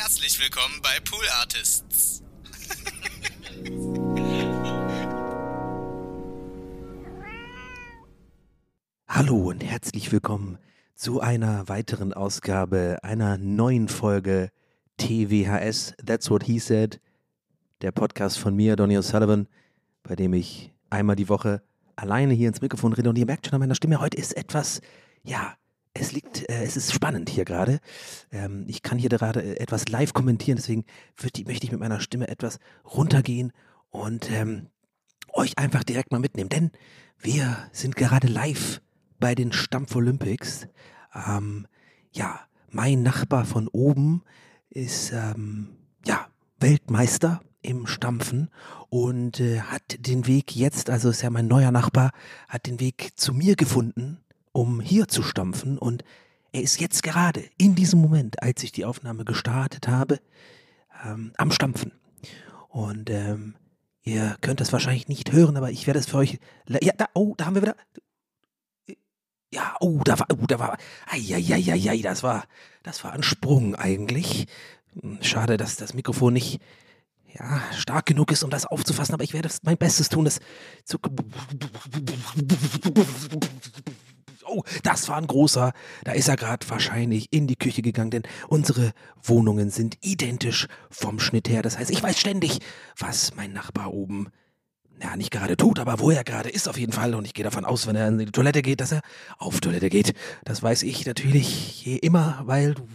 Herzlich willkommen bei Pool Artists. Hallo und herzlich willkommen zu einer weiteren Ausgabe einer neuen Folge TWHS, That's What He Said, der Podcast von mir, Donny O'Sullivan, bei dem ich einmal die Woche alleine hier ins Mikrofon rede und ihr merkt schon an meiner Stimme, heute ist etwas, ja, es liegt, äh, es ist spannend hier gerade. Ähm, ich kann hier gerade äh, etwas live kommentieren, deswegen die, möchte ich mit meiner Stimme etwas runtergehen und ähm, euch einfach direkt mal mitnehmen, denn wir sind gerade live bei den Stampf Olympics. Ähm, ja, mein Nachbar von oben ist ähm, ja Weltmeister im Stampfen und äh, hat den Weg jetzt, also ist ja mein neuer Nachbar, hat den Weg zu mir gefunden um hier zu stampfen. Und er ist jetzt gerade in diesem Moment, als ich die Aufnahme gestartet habe, ähm, am Stampfen. Und ähm, ihr könnt das wahrscheinlich nicht hören, aber ich werde es für euch. Ja, da, oh, da haben wir wieder. Ja, oh, da war, oh, da war, ei, das war, das war ein Sprung eigentlich. Hm, schade, dass das Mikrofon nicht, ja, stark genug ist, um das aufzufassen, aber ich werde mein Bestes tun, das zu oh, das war ein großer, da ist er gerade wahrscheinlich in die Küche gegangen, denn unsere Wohnungen sind identisch vom Schnitt her. Das heißt, ich weiß ständig, was mein Nachbar oben ja, nicht gerade tut, aber wo er gerade ist auf jeden Fall. Und ich gehe davon aus, wenn er in die Toilette geht, dass er auf Toilette geht. Das weiß ich natürlich je immer, weil du.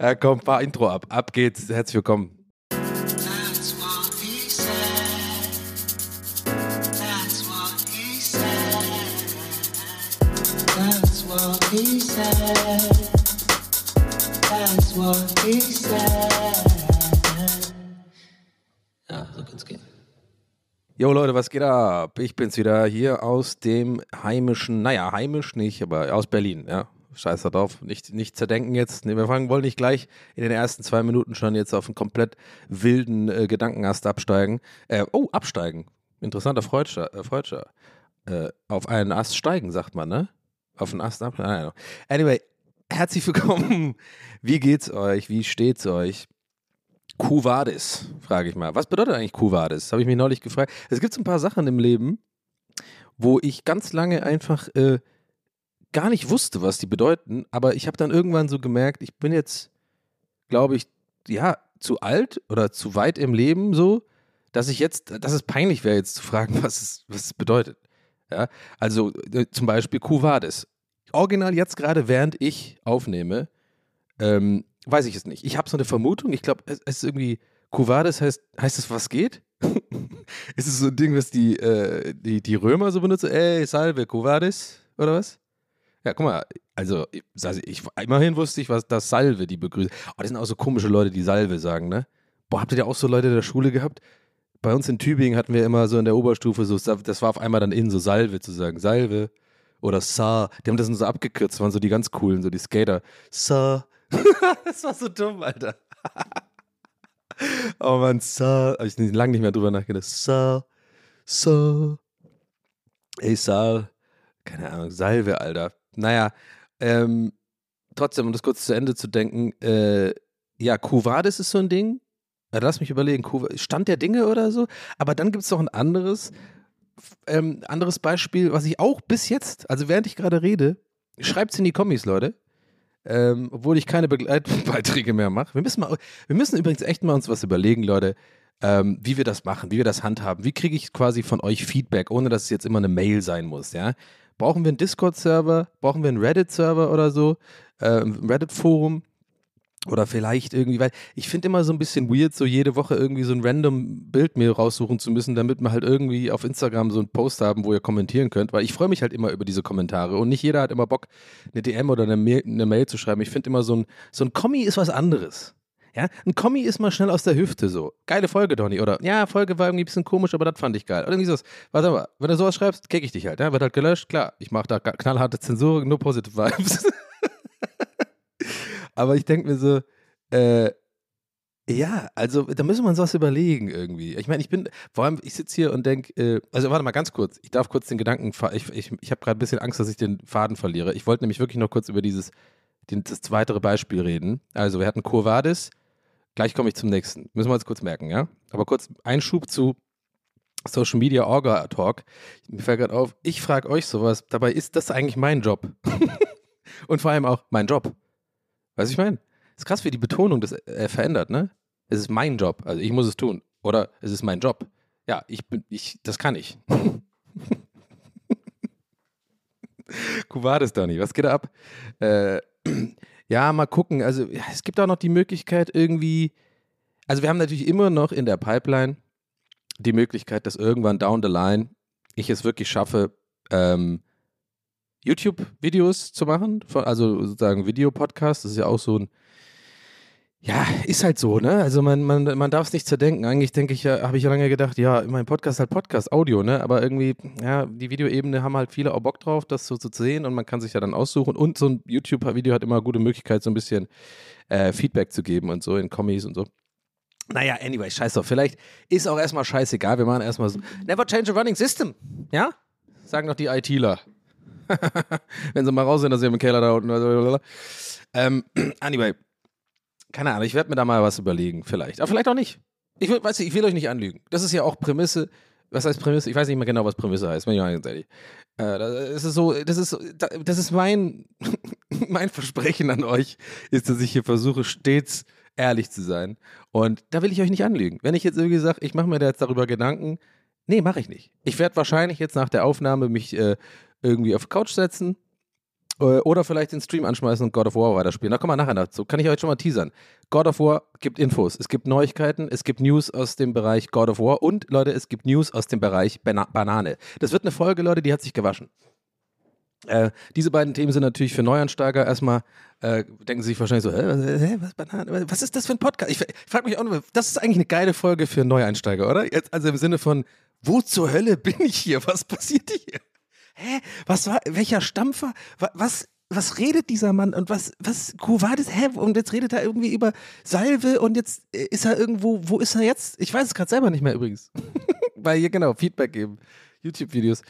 Ja, komm, fahr Intro ab. Ab geht's. Herzlich willkommen. He said. That's what he said. Ja, so kann's gehen. Jo Leute, was geht ab? Ich bin's wieder hier aus dem heimischen, naja, heimisch nicht, aber aus Berlin, ja scheiß drauf, nicht, nicht zerdenken jetzt. Nee, wir fangen, wollen nicht gleich in den ersten zwei Minuten schon jetzt auf einen komplett wilden äh, Gedankenast absteigen. Äh, oh, absteigen. Interessanter Freudscher. Äh, Freudscher. Äh, auf einen Ast steigen, sagt man, ne? Auf einen Ast absteigen. Anyway, herzlich willkommen. Wie geht's euch? Wie steht's euch? Kuvadis, frage ich mal. Was bedeutet eigentlich Kuvadis? Habe ich mich neulich gefragt. Es gibt so ein paar Sachen im Leben, wo ich ganz lange einfach äh, gar nicht wusste, was die bedeuten, aber ich habe dann irgendwann so gemerkt, ich bin jetzt, glaube ich, ja, zu alt oder zu weit im Leben so, dass ich jetzt, dass es peinlich wäre, jetzt zu fragen, was es, was es bedeutet. Ja, also äh, zum Beispiel Kuvades. Original jetzt gerade, während ich aufnehme, ähm, weiß ich es nicht. Ich habe so eine Vermutung, ich glaube, es, es, ist irgendwie, Kuvades heißt, heißt es, was geht? ist es so ein Ding, was die, äh, die, die Römer so benutzen? Ey, salve, Kuvades? Oder was? Ja, guck mal, also, also ich, immerhin wusste ich, was das Salve die begrüßt. Oh, das sind auch so komische Leute, die Salve sagen, ne? Boah, habt ihr ja auch so Leute in der Schule gehabt? Bei uns in Tübingen hatten wir immer so in der Oberstufe so, das war auf einmal dann in, so Salve zu sagen. Salve oder Sa. Die haben das so abgekürzt, waren so die ganz coolen, so die Skater. Sa. das war so dumm, Alter. oh man, Sa. Hab ich lange nicht mehr drüber nachgedacht. Sa. Sa. Ey, Sa. Keine Ahnung, Salve, Alter naja, ähm, trotzdem, um das kurz zu Ende zu denken, äh, ja, Kuvadis ist so ein Ding. Ja, lass mich überlegen, Stand der Dinge oder so. Aber dann gibt es noch ein anderes, ähm, anderes Beispiel, was ich auch bis jetzt, also während ich gerade rede, schreibt es in die Kommis, Leute. Ähm, obwohl ich keine Begleitbeiträge mehr mache. Wir müssen, mal, wir müssen übrigens echt mal uns was überlegen, Leute, ähm, wie wir das machen, wie wir das handhaben. Wie kriege ich quasi von euch Feedback, ohne dass es jetzt immer eine Mail sein muss, ja? Brauchen wir einen Discord-Server? Brauchen wir einen Reddit-Server oder so? Äh, Reddit-Forum? Oder vielleicht irgendwie, weil ich finde immer so ein bisschen weird, so jede Woche irgendwie so ein random Bild mir raussuchen zu müssen, damit wir halt irgendwie auf Instagram so einen Post haben, wo ihr kommentieren könnt, weil ich freue mich halt immer über diese Kommentare und nicht jeder hat immer Bock, eine DM oder eine Mail, eine Mail zu schreiben. Ich finde immer so ein, so ein Kommi ist was anderes. Ja, ein Kommi ist mal schnell aus der Hüfte so. Geile Folge, Donny. Oder, ja, Folge war irgendwie ein bisschen komisch, aber das fand ich geil. Oder irgendwie sowas. Warte mal, wenn du sowas schreibst, kick ich dich halt. Ja? Wird halt gelöscht, klar. Ich mache da knallharte Zensur, nur positive Vibes. aber ich denke mir so, äh, Ja, also da müssen wir uns was überlegen irgendwie. Ich meine, ich bin, vor allem, ich sitze hier und denke, äh, also warte mal ganz kurz, ich darf kurz den Gedanken, ich, ich, ich habe gerade ein bisschen Angst, dass ich den Faden verliere. Ich wollte nämlich wirklich noch kurz über dieses, den, das weitere Beispiel reden. Also wir hatten Kurvadis, gleich komme ich zum nächsten. Müssen wir uns kurz merken, ja? Aber kurz Einschub zu Social Media Orga Talk. Mir fällt gerade auf, ich frage euch sowas, dabei ist das eigentlich mein Job. und vor allem auch mein Job. Weißt du, ich meine? Ist krass, wie die Betonung das äh, verändert, ne? es ist mein Job, also ich muss es tun. Oder es ist mein Job. Ja, ich bin, ich, das kann ich. Kuvades, Donny, was geht ab? Äh, ja, mal gucken. Also, ja, es gibt auch noch die Möglichkeit, irgendwie. Also, wir haben natürlich immer noch in der Pipeline die Möglichkeit, dass irgendwann down the line ich es wirklich schaffe, ähm, YouTube-Videos zu machen. Also sozusagen Videopodcast. Das ist ja auch so ein ja, ist halt so, ne? Also man, man, man darf es nicht zerdenken. Eigentlich denke ich ja, habe ich ja lange gedacht, ja, mein Podcast halt Podcast, Audio, ne? Aber irgendwie, ja, die Videoebene haben halt viele auch Bock drauf, das so zu sehen und man kann sich ja dann aussuchen. Und so ein YouTube-Video hat immer gute Möglichkeit, so ein bisschen äh, Feedback zu geben und so in Kommis und so. Naja, anyway, scheiß doch. Vielleicht ist auch erstmal scheißegal. Wir machen erstmal so. Never change a running system. Ja? Sagen doch die ITler. Wenn sie mal raus sind, dass sie im Keller da unten. Ähm, anyway keine Ahnung, ich werde mir da mal was überlegen, vielleicht. Aber vielleicht auch nicht. Ich will, weiß nicht, ich will euch nicht anlügen. Das ist ja auch Prämisse. Was heißt Prämisse? Ich weiß nicht mehr genau, was Prämisse heißt, wenn ich mal ganz ehrlich. Äh, das ist so, das ist, das ist mein, mein Versprechen an euch, ist, dass ich hier versuche, stets ehrlich zu sein. Und da will ich euch nicht anlügen. Wenn ich jetzt irgendwie sage, ich mache mir da jetzt darüber Gedanken, nee, mache ich nicht. Ich werde wahrscheinlich jetzt nach der Aufnahme mich äh, irgendwie auf Couch setzen, oder vielleicht den Stream anschmeißen und God of War weiterspielen. Da kommen wir nachher dazu. Kann ich euch schon mal teasern. God of War gibt Infos. Es gibt Neuigkeiten. Es gibt News aus dem Bereich God of War. Und Leute, es gibt News aus dem Bereich Bana Banane. Das wird eine Folge, Leute, die hat sich gewaschen. Äh, diese beiden Themen sind natürlich für Neuansteiger erstmal, äh, denken sie sich wahrscheinlich so, hä, hä, was, Banane, was ist das für ein Podcast? Ich, ich frage mich auch nur, das ist eigentlich eine geile Folge für Neueinsteiger, oder? Jetzt, also im Sinne von, wo zur Hölle bin ich hier? Was passiert hier? Hä, was war, welcher Stampfer, was, was redet dieser Mann und was, was, wo war das, hä, und jetzt redet er irgendwie über Salve und jetzt äh, ist er irgendwo, wo ist er jetzt? Ich weiß es gerade selber nicht mehr übrigens. Weil hier, genau, Feedback geben, YouTube-Videos.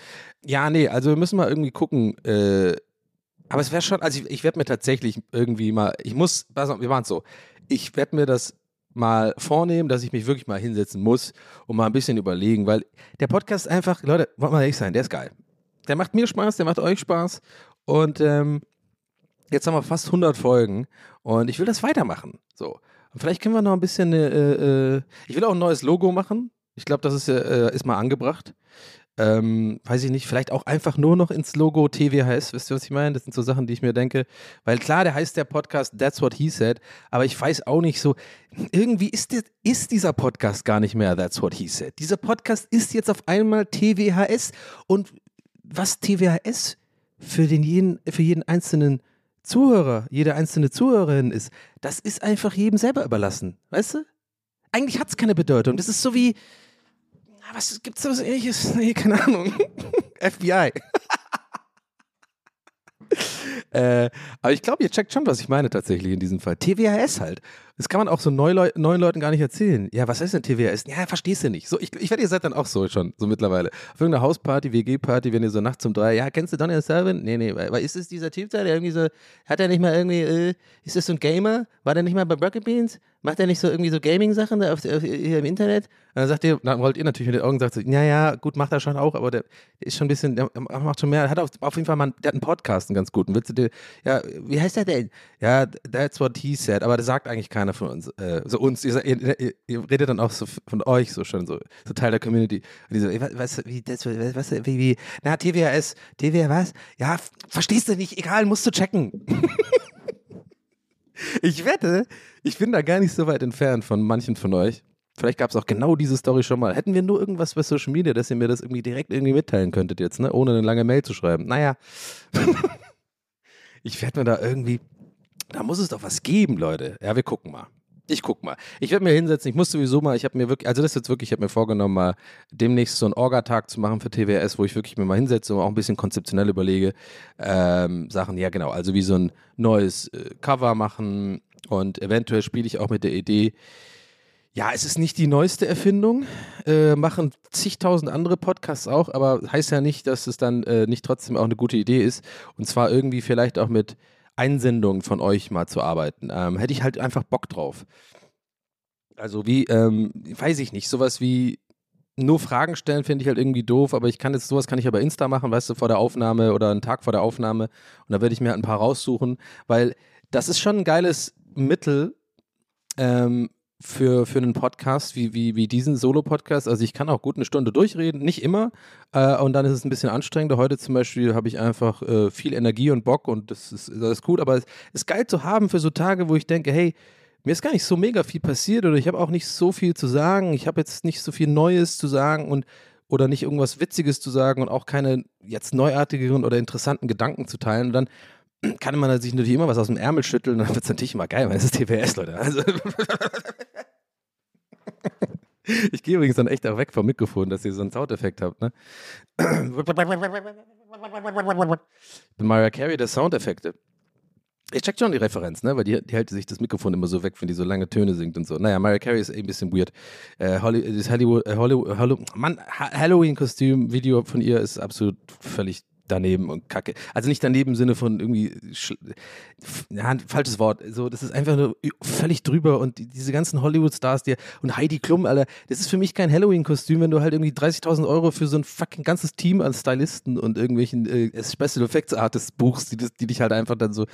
Ja, nee, also wir müssen mal irgendwie gucken, äh, aber es wäre schon, also ich, ich werde mir tatsächlich irgendwie mal, ich muss, wir machen es so, ich werde mir das mal vornehmen, dass ich mich wirklich mal hinsetzen muss und mal ein bisschen überlegen, weil der Podcast einfach, Leute, wollen wir ehrlich sein, der ist geil. Der macht mir Spaß, der macht euch Spaß. Und ähm, jetzt haben wir fast 100 Folgen und ich will das weitermachen. So. Und vielleicht können wir noch ein bisschen, äh, äh, ich will auch ein neues Logo machen. Ich glaube, das ist, äh, ist mal angebracht. Ähm, weiß ich nicht, vielleicht auch einfach nur noch ins Logo TWHS, wisst ihr, was ich meine? Das sind so Sachen, die ich mir denke. Weil klar, der heißt der Podcast That's What He Said, aber ich weiß auch nicht so, irgendwie ist, der, ist dieser Podcast gar nicht mehr That's What He Said. Dieser Podcast ist jetzt auf einmal TWHS und was TWHS für, den jeden, für jeden einzelnen Zuhörer, jede einzelne Zuhörerin ist, das ist einfach jedem selber überlassen. Weißt du? Eigentlich hat es keine Bedeutung. Das ist so wie, was gibt's da was ähnliches? Nee, keine Ahnung. FBI. äh, aber ich glaube, ihr checkt schon, was ich meine tatsächlich in diesem Fall. TWHS halt. Das kann man auch so neu Leu neuen Leuten gar nicht erzählen. Ja, was ist denn TWHS? Ja, verstehst du nicht. So, ich, ich werde, ihr seid dann auch so schon, so mittlerweile. Auf irgendeiner Hausparty, WG-Party, wenn ihr so nachts um drei, ja, kennst du Donny Selvin? Nee, nee, weil, ist es dieser Typ da, der irgendwie so, hat er nicht mal irgendwie, äh, ist das so ein Gamer? War der nicht mal bei Rocket Beans? Macht er nicht so irgendwie so Gaming-Sachen auf, auf, hier im Internet? Und dann sagt ihr, dann rollt ihr natürlich mit den Augen und sagt so, ja, ja, gut, macht er schon auch, aber der, ist schon ein bisschen, der macht schon mehr, hat auf, auf jeden Fall mal, der hat einen Podcast, einen ganz guten. Willst du dir, ja, wie heißt der denn? Ja, that's what he said, aber das sagt eigentlich keiner von uns, äh, so uns, ihr, ihr, ihr, redet dann auch so von euch so schon, so, so Teil der Community. Und die so, was, wie, das, was, wie, wie, na, TWHS, TWH was? Ja, verstehst du nicht, egal, musst du checken. Ich wette, ich bin da gar nicht so weit entfernt von manchen von euch. Vielleicht gab es auch genau diese Story schon mal. Hätten wir nur irgendwas bei Social Media, dass ihr mir das irgendwie direkt irgendwie mitteilen könntet jetzt, ne? Ohne eine lange Mail zu schreiben. Naja. ich werde mir da irgendwie. Da muss es doch was geben, Leute. Ja, wir gucken mal. Ich guck mal. Ich werde mir hinsetzen. Ich muss sowieso mal, ich habe mir wirklich, also das ist jetzt wirklich, ich habe mir vorgenommen, mal demnächst so einen Orga-Tag zu machen für TWS, wo ich wirklich mir mal hinsetze und auch ein bisschen konzeptionell überlege. Ähm, Sachen, ja genau, also wie so ein neues äh, Cover machen und eventuell spiele ich auch mit der Idee, Ja, es ist nicht die neueste Erfindung. Äh, machen zigtausend andere Podcasts auch, aber heißt ja nicht, dass es dann äh, nicht trotzdem auch eine gute Idee ist. Und zwar irgendwie vielleicht auch mit Einsendungen von euch mal zu arbeiten. Ähm, hätte ich halt einfach Bock drauf. Also wie, ähm, weiß ich nicht, sowas wie nur Fragen stellen finde ich halt irgendwie doof, aber ich kann jetzt sowas kann ich aber Insta machen, weißt du, vor der Aufnahme oder einen Tag vor der Aufnahme und da werde ich mir halt ein paar raussuchen, weil das ist schon ein geiles Mittel ähm, für, für einen Podcast wie, wie, wie diesen Solo-Podcast. Also ich kann auch gut eine Stunde durchreden, nicht immer. Äh, und dann ist es ein bisschen anstrengender. Heute zum Beispiel habe ich einfach äh, viel Energie und Bock und das ist, das ist gut. Aber es ist geil zu haben für so Tage, wo ich denke, hey, mir ist gar nicht so mega viel passiert oder ich habe auch nicht so viel zu sagen. Ich habe jetzt nicht so viel Neues zu sagen und oder nicht irgendwas Witziges zu sagen und auch keine jetzt neuartigeren oder interessanten Gedanken zu teilen. Und dann kann man sich natürlich immer was aus dem Ärmel schütteln und dann wird es natürlich immer geil, weil es ist TWS, Leute. Also ich gehe übrigens dann echt auch weg vom Mikrofon, dass ihr so einen Soundeffekt habt, ne? Bin Mariah Carey der Soundeffekte. Ich check schon die Referenz, ne? Weil die, die hält sich das Mikrofon immer so weg, wenn die so lange Töne singt und so. Naja, Mariah Carey ist eh ein bisschen weird. Äh, Holly, Hollywood, äh, Hollywood, Hollywood, Mann, Halloween-Kostüm-Video von ihr ist absolut völlig daneben und kacke. Also nicht daneben im Sinne von irgendwie, ja, falsches Wort. So, das ist einfach nur völlig drüber und die, diese ganzen Hollywood-Stars, die und Heidi Klum, Alter, das ist für mich kein Halloween-Kostüm, wenn du halt irgendwie 30.000 Euro für so ein fucking ganzes Team an Stylisten und irgendwelchen äh, Special Effects Artists buchst, die, die dich halt einfach dann so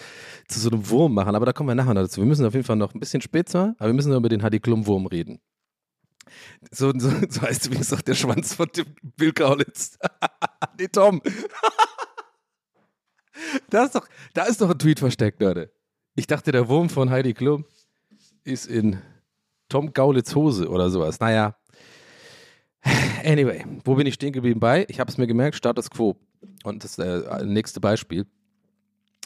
zu so einem Wurm machen. Aber da kommen wir nachher noch dazu. Wir müssen auf jeden Fall noch ein bisschen spät zwar, aber wir müssen über den Heidi Klum-Wurm reden. So, so, so heißt übrigens auch der Schwanz von dem Bill Kaulitz. nee, Tom. da, ist doch, da ist doch ein Tweet versteckt, Leute. Ich dachte, der Wurm von Heidi Klum ist in Tom Gaulitz Hose oder sowas. Naja. Anyway, wo bin ich stehen geblieben bei? Ich habe es mir gemerkt, Status Quo. Und das äh, nächste Beispiel.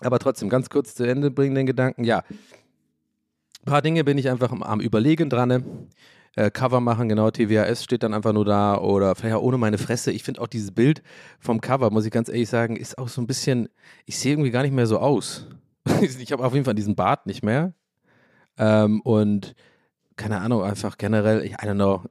Aber trotzdem, ganz kurz zu Ende bringen den Gedanken. Ja, ein paar Dinge bin ich einfach am, am Überlegen dran. Äh, Cover machen, genau, TWAS steht dann einfach nur da oder vielleicht auch ohne meine Fresse. Ich finde auch dieses Bild vom Cover, muss ich ganz ehrlich sagen, ist auch so ein bisschen, ich sehe irgendwie gar nicht mehr so aus. ich habe auf jeden Fall diesen Bart nicht mehr. Ähm, und keine Ahnung, einfach generell, ich, I don't know.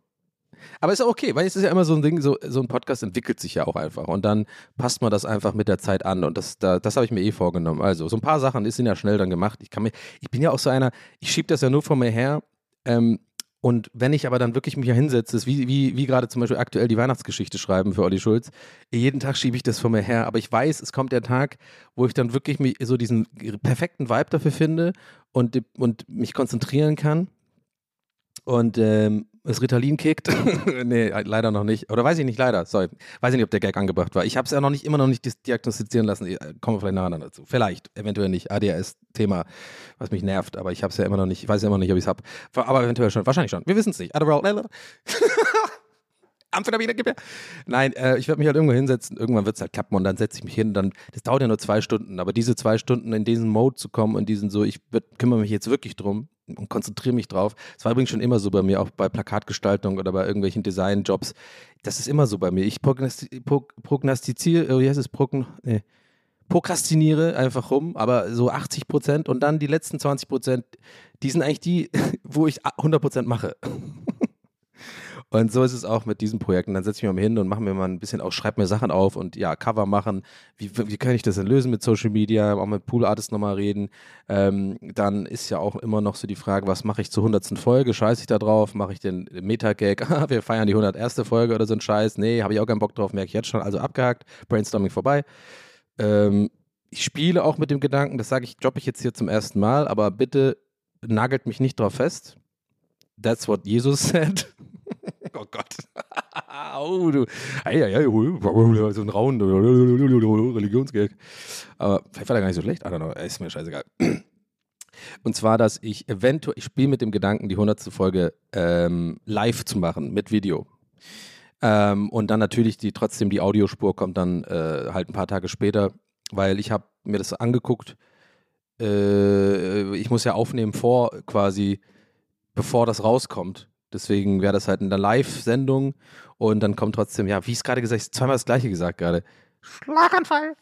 Aber ist auch okay, weil es ist ja immer so ein Ding, so, so ein Podcast entwickelt sich ja auch einfach und dann passt man das einfach mit der Zeit an und das, da, das habe ich mir eh vorgenommen. Also, so ein paar Sachen sind ja schnell dann gemacht. Ich kann mir, ich bin ja auch so einer, ich schiebe das ja nur vor mir her. Ähm, und wenn ich aber dann wirklich mich hinsetze, ist wie, wie, wie gerade zum Beispiel aktuell die Weihnachtsgeschichte schreiben für Olli Schulz, jeden Tag schiebe ich das vor mir her. Aber ich weiß, es kommt der Tag, wo ich dann wirklich mich, so diesen perfekten Vibe dafür finde und, und mich konzentrieren kann. Und ähm, das Ritalin kickt. nee, leider noch nicht. Oder weiß ich nicht, leider. Sorry. Weiß ich nicht, ob der Gag angebracht war. Ich habe es ja noch nicht, immer noch nicht diagnostizieren lassen. Kommen wir vielleicht nachher dazu. Vielleicht, eventuell nicht. ADHS-Thema, was mich nervt. Aber ich habe es ja immer noch nicht. Ich weiß ja immer noch nicht, ob ich es habe. Aber eventuell schon. Wahrscheinlich schon. Wir wissen es nicht. Adderall. Amphetamine, gib mir. Nein, äh, ich werde mich halt irgendwo hinsetzen. Irgendwann wird es halt klappen und dann setze ich mich hin. Dann, das dauert ja nur zwei Stunden. Aber diese zwei Stunden in diesen Mode zu kommen und diesen so, ich wird, kümmere mich jetzt wirklich drum und konzentriere mich drauf. Das war übrigens schon immer so bei mir, auch bei Plakatgestaltung oder bei irgendwelchen Designjobs. Das ist immer so bei mir. Ich prognostiziere, oh, wie heißt es, Progn nee. prokrastiniere einfach rum, aber so 80 Prozent und dann die letzten 20 Prozent, die sind eigentlich die, wo ich 100 Prozent mache. Und so ist es auch mit diesen Projekten. Dann setze ich mich mal hin und mache mir mal ein bisschen auch, schreibe mir Sachen auf und ja, Cover machen. Wie, wie kann ich das denn lösen mit Social Media? Auch mit Pool Artists nochmal reden. Ähm, dann ist ja auch immer noch so die Frage, was mache ich zur 100. Folge? Scheiße ich da drauf? Mache ich den Meta-Gag? Ah, wir feiern die 101. Folge oder so ein Scheiß? Nee, habe ich auch keinen Bock drauf, merke ich jetzt schon. Also abgehakt, Brainstorming vorbei. Ähm, ich spiele auch mit dem Gedanken, das sage ich, droppe ich jetzt hier zum ersten Mal, aber bitte nagelt mich nicht drauf fest. That's what Jesus said. Oh Gott. oh, du. Ei, ei, ei, so ein Rauen, Religionsgeld. Aber vielleicht war der gar nicht so schlecht. I don't know. Ist mir scheißegal. Und zwar, dass ich eventuell, ich spiele mit dem Gedanken, die 100. Folge ähm, live zu machen mit Video. Ähm, und dann natürlich die trotzdem die Audiospur kommt dann äh, halt ein paar Tage später, weil ich habe mir das angeguckt. Äh, ich muss ja aufnehmen vor quasi, bevor das rauskommt. Deswegen wäre das halt in der Live-Sendung und dann kommt trotzdem, ja, wie ich es gerade gesagt habe, zweimal das gleiche gesagt gerade. Schlaganfall.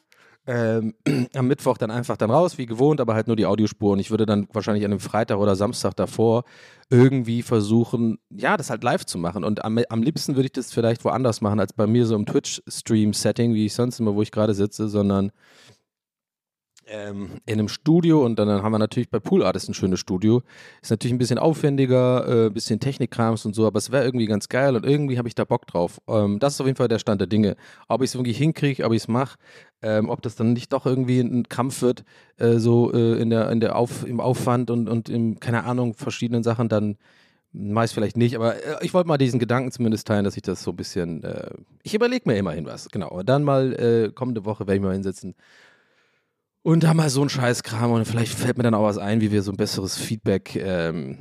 ähm, am Mittwoch dann einfach dann raus, wie gewohnt, aber halt nur die Audiospur. Und ich würde dann wahrscheinlich an dem Freitag oder Samstag davor irgendwie versuchen, ja, das halt live zu machen. Und am, am liebsten würde ich das vielleicht woanders machen, als bei mir so im Twitch-Stream-Setting, wie ich sonst immer, wo ich gerade sitze, sondern ähm, in einem Studio und dann, dann haben wir natürlich bei Pool Artist ein schönes Studio. Ist natürlich ein bisschen aufwendiger, ein äh, bisschen Technikkrams und so, aber es wäre irgendwie ganz geil und irgendwie habe ich da Bock drauf. Ähm, das ist auf jeden Fall der Stand der Dinge. Ob ich es irgendwie hinkriege, ob ich es mache, ähm, ob das dann nicht doch irgendwie ein Kampf wird, äh, so äh, in der, in der Auf, im Aufwand und, und im, keine Ahnung, verschiedenen Sachen, dann meist vielleicht nicht, aber äh, ich wollte mal diesen Gedanken zumindest teilen, dass ich das so ein bisschen, äh, ich überlege mir immerhin was, genau. dann mal äh, kommende Woche werde ich mal hinsetzen und da mal so ein Scheißkram und vielleicht fällt mir dann auch was ein, wie wir so ein besseres Feedback-Ding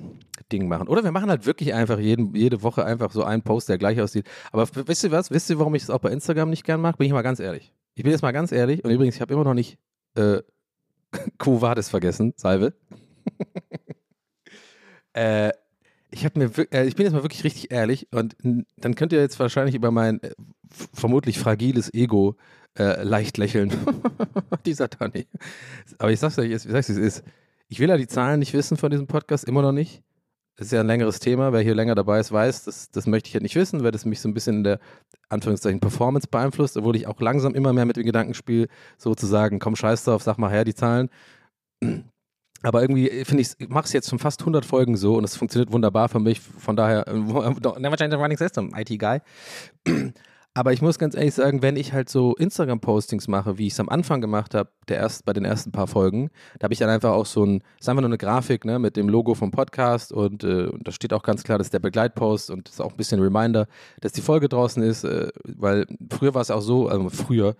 ähm, machen. Oder wir machen halt wirklich einfach jeden, jede Woche einfach so einen Post, der gleich aussieht. Aber wisst ihr was? Wisst ihr, warum ich das auch bei Instagram nicht gern mache? Bin ich mal ganz ehrlich. Ich bin jetzt mal ganz ehrlich und übrigens, ich habe immer noch nicht äh, Vadis vergessen, Salve. äh, ich mir, äh, ich bin jetzt mal wirklich richtig ehrlich und dann könnt ihr jetzt wahrscheinlich über mein äh, vermutlich fragiles Ego äh, leicht lächeln. Dieser Tani. Aber ich sag's euch, ich sag's, wie es ist. Ich will ja die Zahlen nicht wissen von diesem Podcast, immer noch nicht. Das ist ja ein längeres Thema. Wer hier länger dabei ist, weiß, das, das möchte ich ja nicht wissen, weil das mich so ein bisschen in der Anführungszeichen Performance beeinflusst, obwohl ich auch langsam immer mehr mit dem Gedanken spiele, sozusagen, komm, scheiß drauf, sag mal her die Zahlen. Aber irgendwie finde ich, ich mache es jetzt schon fast 100 Folgen so und es funktioniert wunderbar für mich. Von daher, äh, never change running system, IT-Guy. Aber ich muss ganz ehrlich sagen, wenn ich halt so Instagram-Postings mache, wie ich es am Anfang gemacht habe, erst, bei den ersten paar Folgen, da habe ich dann einfach auch so ein, ist einfach nur eine Grafik ne, mit dem Logo vom Podcast und, äh, und da steht auch ganz klar, das ist der Begleitpost und das ist auch ein bisschen Reminder, dass die Folge draußen ist, äh, weil früher war es auch so, also früher,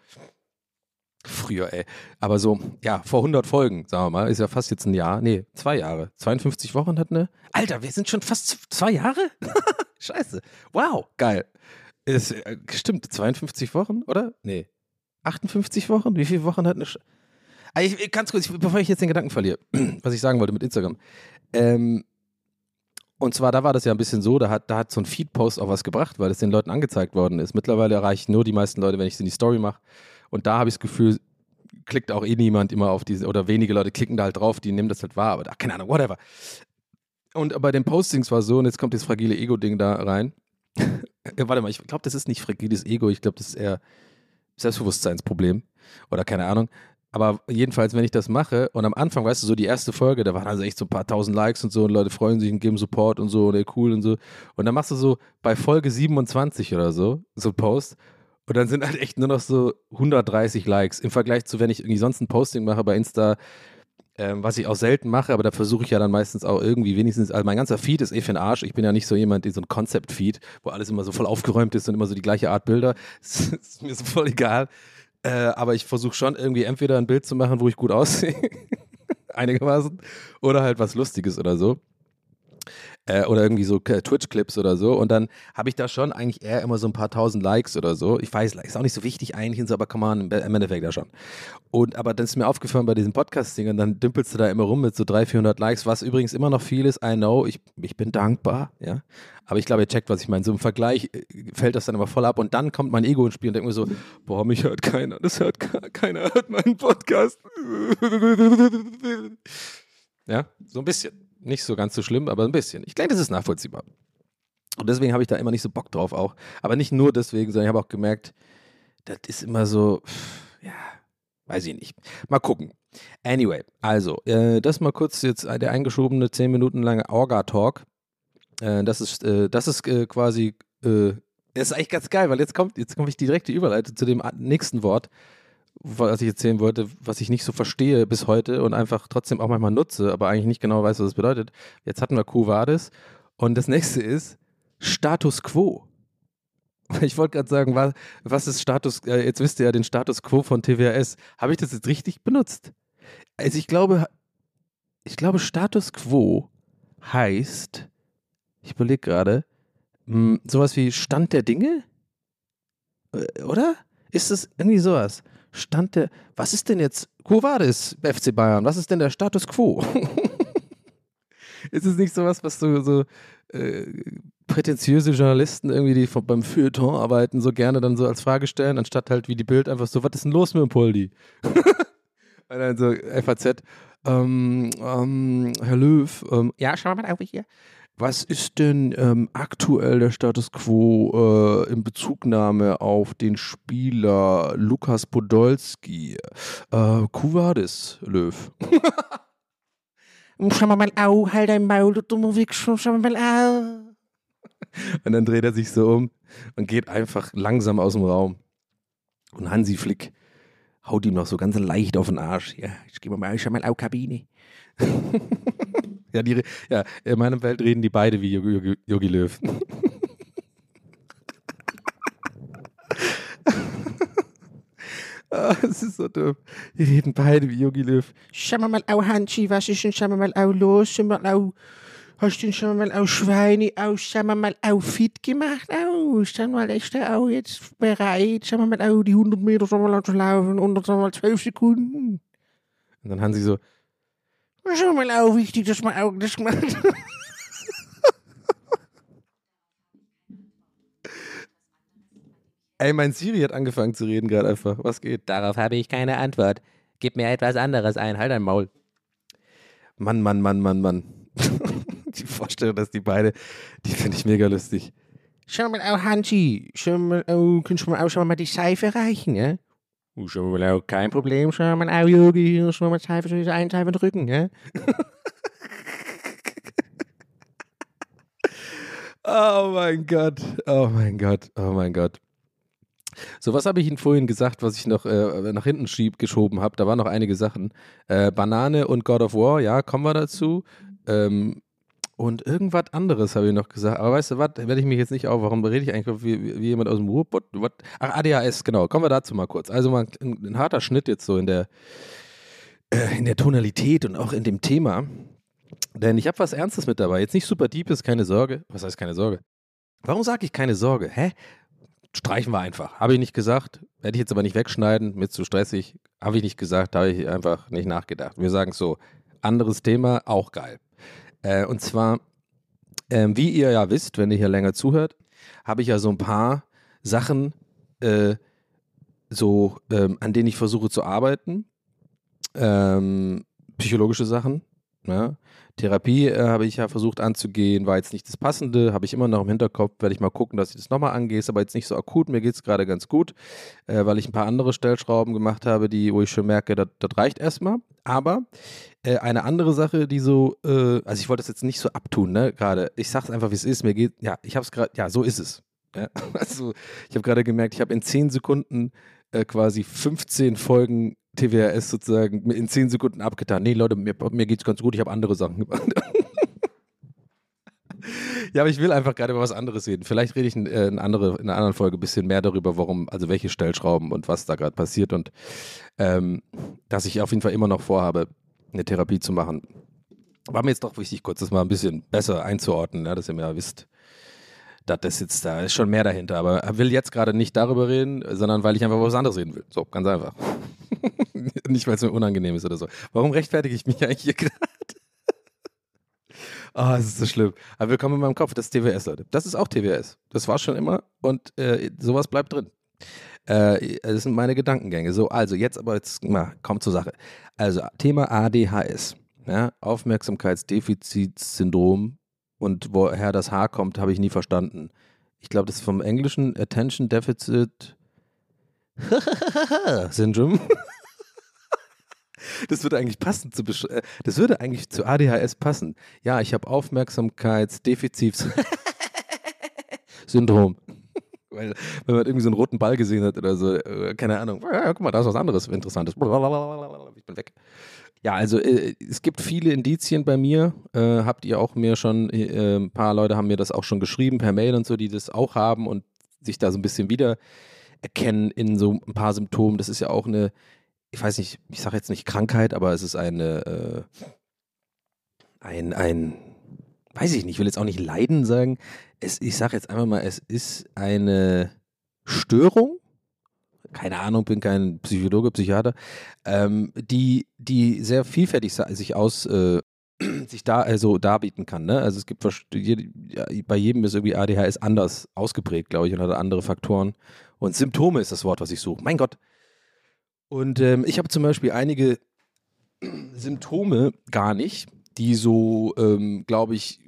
früher, ey, aber so, ja, vor 100 Folgen, sagen wir mal, ist ja fast jetzt ein Jahr, nee, zwei Jahre, 52 Wochen hat eine, Alter, wir sind schon fast zwei Jahre? Scheiße, wow, geil. Ist, äh, stimmt, 52 Wochen, oder? Nee. 58 Wochen? Wie viele Wochen hat eine. Sch ah, ich, ganz kurz, bevor ich jetzt den Gedanken verliere, was ich sagen wollte mit Instagram. Ähm, und zwar, da war das ja ein bisschen so, da hat, da hat so ein Feed-Post auch was gebracht, weil es den Leuten angezeigt worden ist. Mittlerweile erreichen nur die meisten Leute, wenn ich es in die Story mache. Und da habe ich das Gefühl, klickt auch eh niemand immer auf diese, oder wenige Leute klicken da halt drauf, die nehmen das halt wahr, aber da, keine Ahnung, whatever. Und bei den Postings war es so, und jetzt kommt das fragile Ego-Ding da rein. Warte mal, ich glaube, das ist nicht fragiles Ego, ich glaube, das ist eher Selbstbewusstseinsproblem oder keine Ahnung. Aber jedenfalls, wenn ich das mache und am Anfang, weißt du, so die erste Folge, da waren also echt so ein paar tausend Likes und so und Leute freuen sich und geben Support und so und ey, cool und so. Und dann machst du so bei Folge 27 oder so, so ein Post und dann sind halt echt nur noch so 130 Likes im Vergleich zu, wenn ich irgendwie sonst ein Posting mache bei Insta, ähm, was ich auch selten mache, aber da versuche ich ja dann meistens auch irgendwie wenigstens, also mein ganzer Feed ist eh für den Arsch. Ich bin ja nicht so jemand, die so ein Concept-Feed, wo alles immer so voll aufgeräumt ist und immer so die gleiche Art Bilder. Ist mir so voll egal. Äh, aber ich versuche schon irgendwie entweder ein Bild zu machen, wo ich gut aussehe, einigermaßen, oder halt was Lustiges oder so äh, oder irgendwie so äh, Twitch-Clips oder so. Und dann habe ich da schon eigentlich eher immer so ein paar tausend Likes oder so. Ich weiß, ist auch nicht so wichtig eigentlich, aber kann man im Endeffekt ja schon. Und aber dann ist mir aufgefallen bei diesen Podcast-Dingern, dann dümpelst du da immer rum mit so 300, 400 Likes, was übrigens immer noch viel ist. I know, ich, ich bin dankbar, ja. Aber ich glaube, ihr checkt, was ich meine. So im Vergleich äh, fällt das dann immer voll ab und dann kommt mein Ego ins Spiel und denkt mir so, boah, mich hört keiner, das hört keiner, hört meinen Podcast. Ja, so ein bisschen. Nicht so ganz so schlimm, aber ein bisschen. Ich denke, das ist nachvollziehbar. Und deswegen habe ich da immer nicht so Bock drauf auch. Aber nicht nur deswegen, sondern ich habe auch gemerkt, das ist immer so, ja, weiß ich nicht. Mal gucken. Anyway, also, äh, das mal kurz jetzt der eingeschobene 10 Minuten lange Orga-Talk. Äh, das ist, äh, das ist äh, quasi, äh, das ist eigentlich ganz geil, weil jetzt kommt, jetzt komme ich direkt die Überleitung zu dem nächsten Wort was ich erzählen wollte, was ich nicht so verstehe bis heute und einfach trotzdem auch manchmal nutze, aber eigentlich nicht genau weiß, was es bedeutet. Jetzt hatten wir Quo Vadis und das nächste ist Status Quo. Ich wollte gerade sagen, was, was ist Status, äh, jetzt wisst ihr ja den Status Quo von TWS. Habe ich das jetzt richtig benutzt? Also ich glaube, ich glaube Status Quo heißt, ich überlege gerade, hm, sowas wie Stand der Dinge? Äh, oder? Ist es irgendwie sowas? Stand der, was ist denn jetzt, Quo Vadis, FC Bayern, was ist denn der Status Quo? ist es nicht sowas, was du so äh, prätentiöse Journalisten irgendwie, die von, beim Feuilleton arbeiten, so gerne dann so als Frage stellen, anstatt halt wie die Bild einfach so, was ist denn los mit dem Poldi? Und dann so FAZ, ähm, ähm, Herr Löw, ähm, ja, schauen wir mal auf hier. Was ist denn ähm, aktuell der Status quo äh, in Bezugnahme auf den Spieler Lukas Podolski? Äh, Kuvadis, Löw. Schau mal au, halt dein Maul, du dummer Wichser, schau mal au. Und dann dreht er sich so um und geht einfach langsam aus dem Raum. Und Hansi Flick haut ihm noch so ganz leicht auf den Arsch. Ja, ich geh mal, schau mal au, Kabine. ja, die, ja, in meiner Welt reden die beide wie Yogi, Yogi Löw. Ah, Es ist so dumm. Die reden beide wie Yogi Löw. Schau mal au, Hansi, was ist denn, schau mal au, los, schau mal au. Hast du denn schon mal au Schweine aus, schau mal au fit gemacht, au, schau mal echt au jetzt bereit, schau mal au die 100 Meter schon mal zu laufen, unter schon mal 12 Sekunden. Und dann Hansi so, Schau mal au, wichtig, dass man auch das macht. ey, mein Siri hat angefangen zu reden gerade einfach. Was geht? Darauf habe ich keine Antwort. Gib mir etwas anderes ein, halt dein Maul. Mann, Mann, Mann, Mann, Mann. die Vorstellung, dass die beide, die finde ich mega lustig. Schau mal au, Hansi, schau mal au, kannst du mal au, schau mal die Seife reichen, ja? Schau mal au, kein Problem, schau mal au, Yogi, hier, mal Seife, soll ich einen Seife drücken, ja? Oh mein Gott, oh mein Gott, oh mein Gott. So, was habe ich Ihnen vorhin gesagt, was ich noch äh, nach hinten schieb, geschoben habe? Da waren noch einige Sachen. Äh, Banane und God of War, ja, kommen wir dazu. Ähm, und irgendwas anderes habe ich noch gesagt. Aber weißt du was, werde ich mich jetzt nicht auf. Warum rede ich eigentlich wie, wie, jemand aus dem Ruhrpott? Ach, ADHS, genau. Kommen wir dazu mal kurz. Also mal ein, ein harter Schnitt jetzt so in der, äh, in der Tonalität und auch in dem Thema. Denn ich habe was Ernstes mit dabei. Jetzt nicht super deepes, keine Sorge. Was heißt keine Sorge? Warum sage ich keine Sorge? Hä? Streichen wir einfach. Habe ich nicht gesagt. Werde ich jetzt aber nicht wegschneiden. Mir zu stressig. Habe ich nicht gesagt. Habe ich einfach nicht nachgedacht. Wir sagen so. Anderes Thema, auch geil. Äh, und zwar, ähm, wie ihr ja wisst, wenn ihr hier länger zuhört, habe ich ja so ein paar Sachen, äh, so, ähm, an denen ich versuche zu arbeiten. Ähm, psychologische Sachen. Ja. Therapie äh, habe ich ja versucht anzugehen, war jetzt nicht das Passende, habe ich immer noch im Hinterkopf, werde ich mal gucken, dass ich das nochmal angehe, ist aber jetzt nicht so akut, mir geht es gerade ganz gut, äh, weil ich ein paar andere Stellschrauben gemacht habe, die, wo ich schon merke, das reicht erstmal. Aber äh, eine andere Sache, die so, äh, also ich wollte das jetzt nicht so abtun, ne, gerade, ich sag's einfach, wie es ist, mir geht, ja, ich habe es gerade, ja, so ist es. Ja? Also ich habe gerade gemerkt, ich habe in 10 Sekunden äh, quasi 15 Folgen TWRS sozusagen in 10 Sekunden abgetan. Nee, Leute, mir, mir geht's ganz gut, ich habe andere Sachen gemacht. ja, aber ich will einfach gerade über was anderes reden. Vielleicht rede ich in, äh, in, andere, in einer anderen Folge ein bisschen mehr darüber, warum, also welche Stellschrauben und was da gerade passiert und ähm, dass ich auf jeden Fall immer noch vorhabe, eine Therapie zu machen. War mir jetzt doch wichtig, kurz das mal ein bisschen besser einzuordnen, ja, dass ihr mir wisst, dass das jetzt, da ist schon mehr dahinter. Aber will jetzt gerade nicht darüber reden, sondern weil ich einfach über was anderes reden will. So, ganz einfach. nicht, weil es mir unangenehm ist oder so. Warum rechtfertige ich mich eigentlich hier gerade? Ah, oh, es ist so schlimm. Aber willkommen in meinem Kopf, das ist TWS, Leute. Das ist auch TWS. Das war schon immer und äh, sowas bleibt drin. Äh, das sind meine Gedankengänge. So, also jetzt aber jetzt mal, kommt zur Sache. Also Thema ADHS, ja, Aufmerksamkeitsdefizitsyndrom und woher das H kommt, habe ich nie verstanden. Ich glaube, das ist vom Englischen Attention Deficit Syndrome. Das würde eigentlich passen zu besch- äh, das würde eigentlich zu ADHS passen. Ja, ich habe Aufmerksamkeitsdefizitsyndrom. Weil, wenn man irgendwie so einen roten Ball gesehen hat oder so, äh, keine Ahnung, ja, guck mal, da ist was anderes Interessantes. Ich bin weg. Ja, also äh, es gibt viele Indizien bei mir. Äh, habt ihr auch mir schon, äh, ein paar Leute haben mir das auch schon geschrieben per Mail und so, die das auch haben und sich da so ein bisschen wieder erkennen in so ein paar Symptomen. Das ist ja auch eine, ich weiß nicht, ich sage jetzt nicht Krankheit, aber es ist eine, äh, ein, ein, weiß ich nicht, ich will jetzt auch nicht Leiden sagen. Es, ich sage jetzt einfach mal, es ist eine Störung. Keine Ahnung, bin kein Psychologe, Psychiater, ähm, die, die sehr vielfältig sich aus, äh, sich da also darbieten kann. Ne? Also es gibt bei jedem ist irgendwie ADHS anders ausgeprägt, glaube ich, und hat andere Faktoren. Und Symptome ist das Wort, was ich suche. Mein Gott. Und ähm, ich habe zum Beispiel einige Symptome gar nicht, die so, ähm, glaube ich,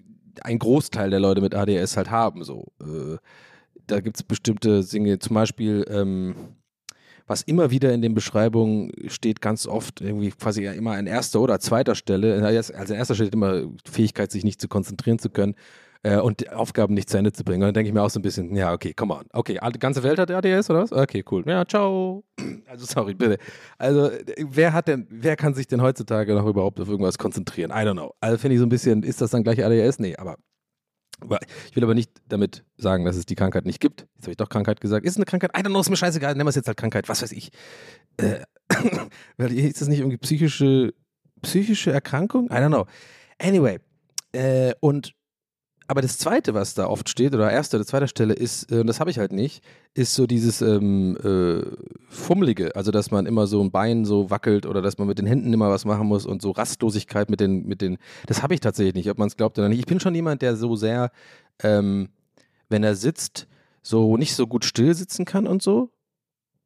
ein Großteil der Leute mit ADS halt haben. So. Äh, da gibt es bestimmte Dinge, zum Beispiel, ähm, was immer wieder in den Beschreibungen steht, ganz oft irgendwie quasi ja immer an erster oder zweiter Stelle. Also an erster Stelle immer Fähigkeit, sich nicht zu konzentrieren zu können äh, und Aufgaben nicht zu Ende zu bringen. Und dann denke ich mir auch so ein bisschen, ja, okay, come on. Okay, die ganze Welt hat ADS oder was? Okay, cool. Ja, ciao. Also sorry, bitte. Also wer hat denn, wer kann sich denn heutzutage noch überhaupt auf irgendwas konzentrieren? I don't know. Also finde ich so ein bisschen, ist das dann gleich ADS? Nee, aber ich will aber nicht damit sagen, dass es die Krankheit nicht gibt. Jetzt habe ich doch Krankheit gesagt. Ist es eine Krankheit? I don't know, ist mir scheißegal. Nennen wir es jetzt halt Krankheit. Was weiß ich. Äh, ist das nicht irgendwie psychische, psychische Erkrankung? I don't know. Anyway. Äh, und aber das Zweite, was da oft steht, oder erste oder zweite Stelle, ist, äh, und das habe ich halt nicht, ist so dieses ähm, äh, Fummelige, also dass man immer so ein Bein so wackelt oder dass man mit den Händen immer was machen muss und so Rastlosigkeit mit den, mit den, das habe ich tatsächlich nicht, ob man es glaubt oder nicht. Ich bin schon jemand, der so sehr, ähm, wenn er sitzt, so nicht so gut still sitzen kann und so.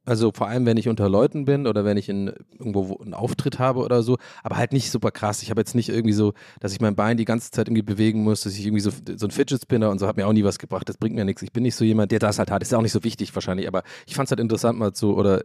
Also vor allem, wenn ich unter Leuten bin oder wenn ich in, irgendwo einen Auftritt habe oder so, aber halt nicht super krass. Ich habe jetzt nicht irgendwie so, dass ich mein Bein die ganze Zeit irgendwie bewegen muss, dass ich irgendwie so, so ein Fidget Spinner und so hat mir auch nie was gebracht. Das bringt mir nichts. Ich bin nicht so jemand, der das halt hat. Ist auch nicht so wichtig wahrscheinlich, aber ich fand es halt interessant mal zu, oder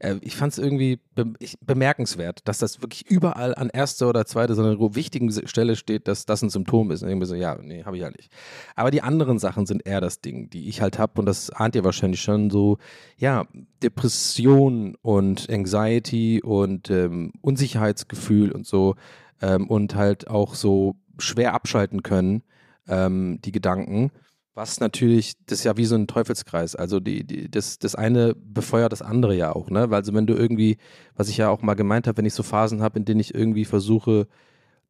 äh, ich fand es irgendwie be ich, bemerkenswert, dass das wirklich überall an erster oder zweiter, so einer wichtigen Stelle steht, dass das ein Symptom ist. Und ich mir so, ja, nee, habe ich halt nicht. Aber die anderen Sachen sind eher das Ding, die ich halt habe und das ahnt ihr wahrscheinlich schon so, ja, Depression und Anxiety und ähm, Unsicherheitsgefühl und so ähm, und halt auch so schwer abschalten können, ähm, die Gedanken. Was natürlich, das ist ja wie so ein Teufelskreis. Also die, die, das, das eine befeuert das andere ja auch, ne? Weil also wenn du irgendwie, was ich ja auch mal gemeint habe, wenn ich so Phasen habe, in denen ich irgendwie versuche,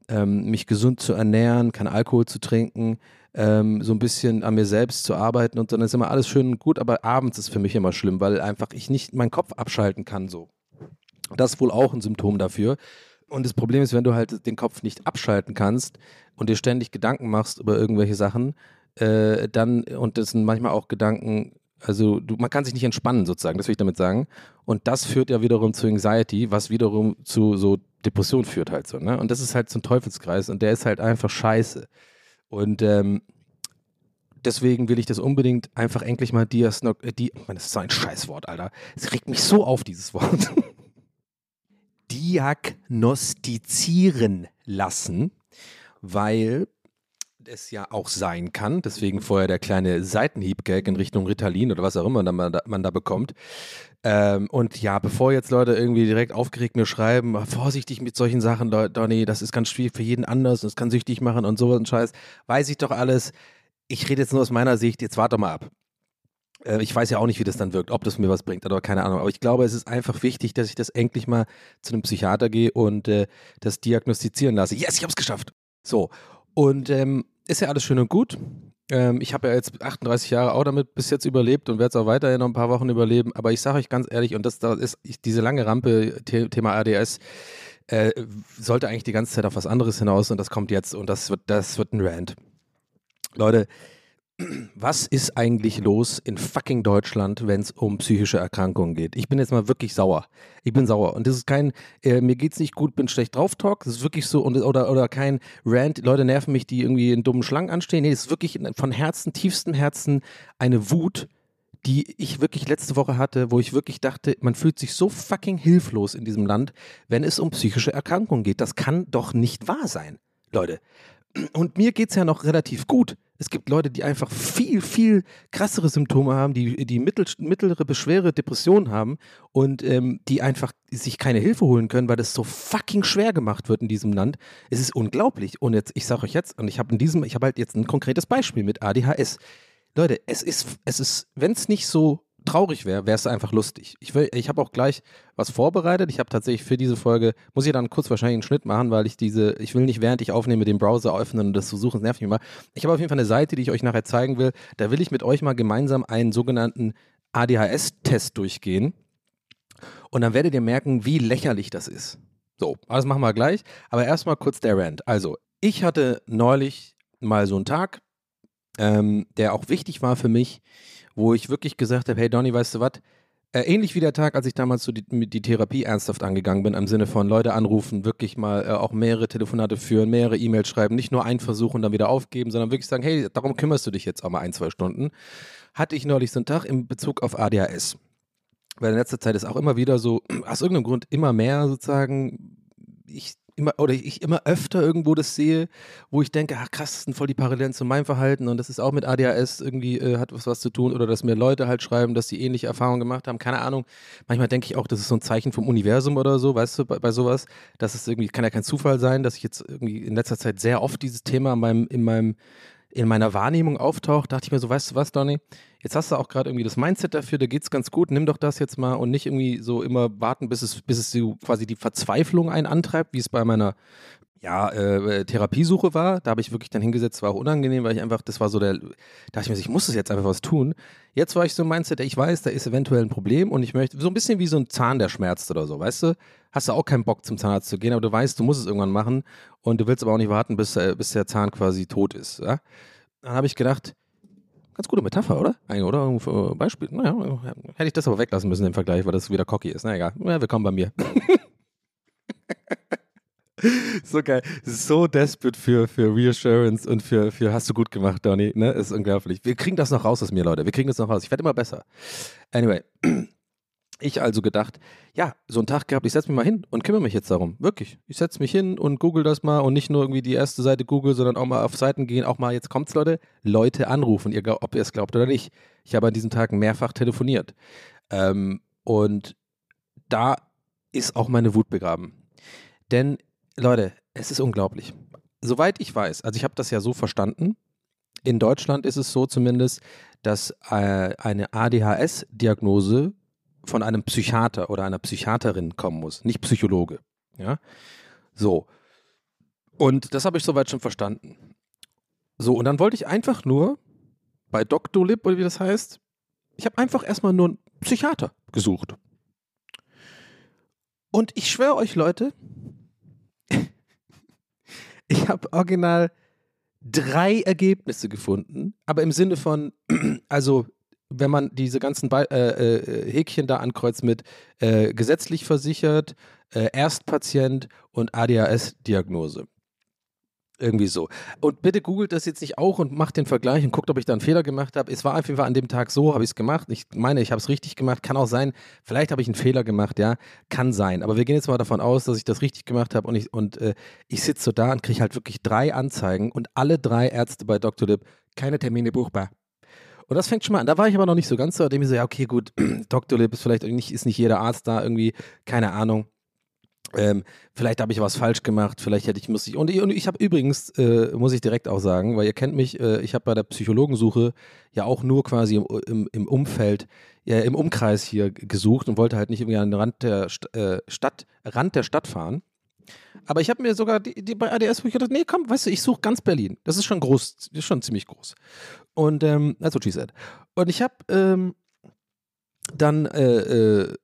ähm, mich gesund zu ernähren, kein Alkohol zu trinken, ähm, so ein bisschen an mir selbst zu arbeiten und dann ist immer alles schön und gut, aber abends ist für mich immer schlimm, weil einfach ich nicht meinen Kopf abschalten kann so. Das ist wohl auch ein Symptom dafür. Und das Problem ist, wenn du halt den Kopf nicht abschalten kannst und dir ständig Gedanken machst über irgendwelche Sachen, äh, dann, und das sind manchmal auch Gedanken, also du, man kann sich nicht entspannen sozusagen, das will ich damit sagen. Und das führt ja wiederum zu Anxiety, was wiederum zu so Depression führt halt so. Ne? Und das ist halt so ein Teufelskreis und der ist halt einfach scheiße. Und ähm, deswegen will ich das unbedingt einfach endlich mal diagnostizieren. Äh, die, das ist so ein Scheißwort, Alter. Es regt mich so auf, dieses Wort. Diagnostizieren lassen, weil es ja auch sein kann, deswegen vorher der kleine Seitenhieb-Gag in Richtung Ritalin oder was auch immer man da, man da bekommt. Ähm, und ja, bevor jetzt Leute irgendwie direkt aufgeregt mir schreiben, vorsichtig mit solchen Sachen, Donny, das ist ganz schwierig für jeden anders und es kann süchtig machen und sowas und Scheiß, weiß ich doch alles. Ich rede jetzt nur aus meiner Sicht, jetzt warte mal ab. Äh, ich weiß ja auch nicht, wie das dann wirkt, ob das mir was bringt, oder keine Ahnung. Aber ich glaube, es ist einfach wichtig, dass ich das endlich mal zu einem Psychiater gehe und äh, das diagnostizieren lasse. Yes, ich habe es geschafft. So. Und ähm, ist ja alles schön und gut. Ähm, ich habe ja jetzt 38 Jahre auch damit bis jetzt überlebt und werde es auch weiterhin noch ein paar Wochen überleben. Aber ich sage euch ganz ehrlich, und das, das ist diese lange Rampe, Thema ADS, äh, sollte eigentlich die ganze Zeit auf was anderes hinaus und das kommt jetzt und das wird, das wird ein Rant. Leute, was ist eigentlich los in fucking Deutschland, wenn es um psychische Erkrankungen geht? Ich bin jetzt mal wirklich sauer. Ich bin sauer. Und das ist kein, äh, mir geht's nicht gut, bin schlecht drauf Talk. Das ist wirklich so, und, oder, oder kein Rant, Leute nerven mich, die irgendwie in dummen Schlangen anstehen. Nee, das ist wirklich von Herzen, tiefstem Herzen eine Wut, die ich wirklich letzte Woche hatte, wo ich wirklich dachte, man fühlt sich so fucking hilflos in diesem Land, wenn es um psychische Erkrankungen geht. Das kann doch nicht wahr sein, Leute. Und mir geht's ja noch relativ gut. Es gibt Leute, die einfach viel, viel krassere Symptome haben, die, die mittel, mittlere, beschwere Depressionen haben und ähm, die einfach sich keine Hilfe holen können, weil das so fucking schwer gemacht wird in diesem Land. Es ist unglaublich. Und jetzt, ich sage euch jetzt, und ich habe in diesem, ich habe halt jetzt ein konkretes Beispiel mit ADHS. Leute, es ist, es ist, wenn es nicht so traurig wäre, wäre es einfach lustig. Ich, ich habe auch gleich was vorbereitet. Ich habe tatsächlich für diese Folge, muss ich dann kurz wahrscheinlich einen Schnitt machen, weil ich diese, ich will nicht während ich aufnehme, den Browser öffnen und das zu suchen, das nervt mich mal. Ich habe auf jeden Fall eine Seite, die ich euch nachher zeigen will. Da will ich mit euch mal gemeinsam einen sogenannten ADHS-Test durchgehen. Und dann werdet ihr merken, wie lächerlich das ist. So, das machen wir gleich. Aber erstmal kurz der Rant. Also, ich hatte neulich mal so einen Tag, ähm, der auch wichtig war für mich, wo ich wirklich gesagt habe, hey Donny, weißt du was? Äh, ähnlich wie der Tag, als ich damals so die, die Therapie ernsthaft angegangen bin, im Sinne von Leute anrufen, wirklich mal äh, auch mehrere Telefonate führen, mehrere E-Mails schreiben, nicht nur einen Versuch und dann wieder aufgeben, sondern wirklich sagen, hey, darum kümmerst du dich jetzt auch mal ein, zwei Stunden, hatte ich neulich so einen Tag in Bezug auf ADHS. Weil in letzter Zeit ist auch immer wieder so, aus irgendeinem Grund immer mehr sozusagen, ich immer oder ich immer öfter irgendwo das sehe, wo ich denke, ach krass, das sind voll die Parallelen zu meinem Verhalten und das ist auch mit ADHS irgendwie äh, hat was was zu tun oder dass mir Leute halt schreiben, dass sie ähnliche Erfahrungen gemacht haben, keine Ahnung. Manchmal denke ich auch, das ist so ein Zeichen vom Universum oder so, weißt du, bei, bei sowas, dass es irgendwie kann ja kein Zufall sein, dass ich jetzt irgendwie in letzter Zeit sehr oft dieses Thema in meinem in meinem in meiner Wahrnehmung auftaucht, dachte ich mir so, weißt du was, Donny? Jetzt hast du auch gerade irgendwie das Mindset dafür, da geht's ganz gut, nimm doch das jetzt mal und nicht irgendwie so immer warten, bis es, bis es so quasi die Verzweiflung einen antreibt, wie es bei meiner ja, äh, Therapiesuche war. Da habe ich wirklich dann hingesetzt, war auch unangenehm, weil ich einfach, das war so der, da dachte ich mir, ich muss das jetzt einfach was tun. Jetzt war ich so im Mindset, ich weiß, da ist eventuell ein Problem und ich möchte, so ein bisschen wie so ein Zahn, der schmerzt oder so, weißt du? Hast du auch keinen Bock zum Zahnarzt zu gehen, aber du weißt, du musst es irgendwann machen und du willst aber auch nicht warten, bis, äh, bis der Zahn quasi tot ist. Ja? Dann habe ich gedacht, ganz gute Metapher, oder? Eigentlich, oder? Für Beispiel. Naja, hätte ich das aber weglassen müssen im Vergleich, weil das wieder cocky ist. Na egal. Ja, willkommen bei mir. so geil. So desperate für, für Reassurance und für, für hast du gut gemacht, Donny. Ne? Ist unglaublich. Wir kriegen das noch raus aus mir, Leute. Wir kriegen das noch raus. Ich werde immer besser. Anyway. Ich also gedacht, ja, so einen Tag gehabt, ich setze mich mal hin und kümmere mich jetzt darum. Wirklich. Ich setze mich hin und google das mal und nicht nur irgendwie die erste Seite google, sondern auch mal auf Seiten gehen, auch mal, jetzt kommt's Leute, Leute anrufen, ihr, ob ihr es glaubt oder nicht. Ich habe an diesem Tag mehrfach telefoniert. Ähm, und da ist auch meine Wut begraben. Denn, Leute, es ist unglaublich. Soweit ich weiß, also ich habe das ja so verstanden, in Deutschland ist es so zumindest, dass äh, eine ADHS-Diagnose von einem Psychiater oder einer Psychiaterin kommen muss, nicht Psychologe. Ja, so. Und das habe ich soweit schon verstanden. So, und dann wollte ich einfach nur bei Dr. Lib oder wie das heißt, ich habe einfach erstmal nur einen Psychiater gesucht. Und ich schwöre euch, Leute, ich habe original drei Ergebnisse gefunden, aber im Sinne von, also wenn man diese ganzen Be äh, äh, Häkchen da ankreuzt mit äh, gesetzlich versichert, äh, Erstpatient und ADHS-Diagnose. Irgendwie so. Und bitte googelt das jetzt nicht auch und macht den Vergleich und guckt, ob ich da einen Fehler gemacht habe. Es war auf jeden Fall an dem Tag so, habe ich es gemacht. Ich meine, ich habe es richtig gemacht. Kann auch sein, vielleicht habe ich einen Fehler gemacht, ja. Kann sein. Aber wir gehen jetzt mal davon aus, dass ich das richtig gemacht habe und ich, und, äh, ich sitze so da und kriege halt wirklich drei Anzeigen und alle drei Ärzte bei Dr. Lip, keine Termine buchbar. Und das fängt schon mal an. Da war ich aber noch nicht so ganz so, dem ich so, ja, okay, gut, Dr. Lip ist vielleicht nicht, ist nicht jeder Arzt da irgendwie, keine Ahnung. Ähm, vielleicht habe ich was falsch gemacht, vielleicht hätte ich, muss ich, und ich, ich habe übrigens, äh, muss ich direkt auch sagen, weil ihr kennt mich, äh, ich habe bei der Psychologensuche ja auch nur quasi im, im, im Umfeld, ja, im Umkreis hier gesucht und wollte halt nicht irgendwie an den Rand der St äh, Stadt, Rand der Stadt fahren. Aber ich habe mir sogar die, die, bei ADS, wo ich gedacht, nee, komm, weißt du, ich suche ganz Berlin. Das ist schon groß, das ist schon ziemlich groß. Und ähm, that's what she said. Und ich habe ähm, dann äh, äh,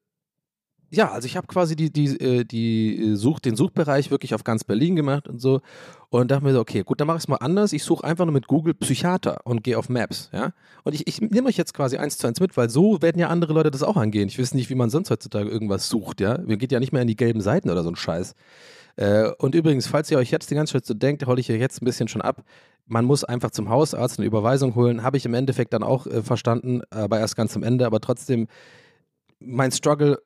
ja, also ich habe quasi die, die, äh, die Such, den Suchbereich wirklich auf ganz Berlin gemacht und so und dachte mir so, okay, gut, dann mache ich es mal anders. Ich suche einfach nur mit Google Psychiater und gehe auf Maps, ja. Und ich, ich nehme euch jetzt quasi eins zu eins mit, weil so werden ja andere Leute das auch angehen. Ich weiß nicht, wie man sonst heutzutage irgendwas sucht, ja. Wir geht ja nicht mehr in die gelben Seiten oder so ein Scheiß. Äh, und übrigens, falls ihr euch jetzt die ganze Zeit so denkt, hole ich euch jetzt ein bisschen schon ab. Man muss einfach zum Hausarzt eine Überweisung holen. Habe ich im Endeffekt dann auch äh, verstanden, aber erst ganz am Ende. Aber trotzdem, mein Struggle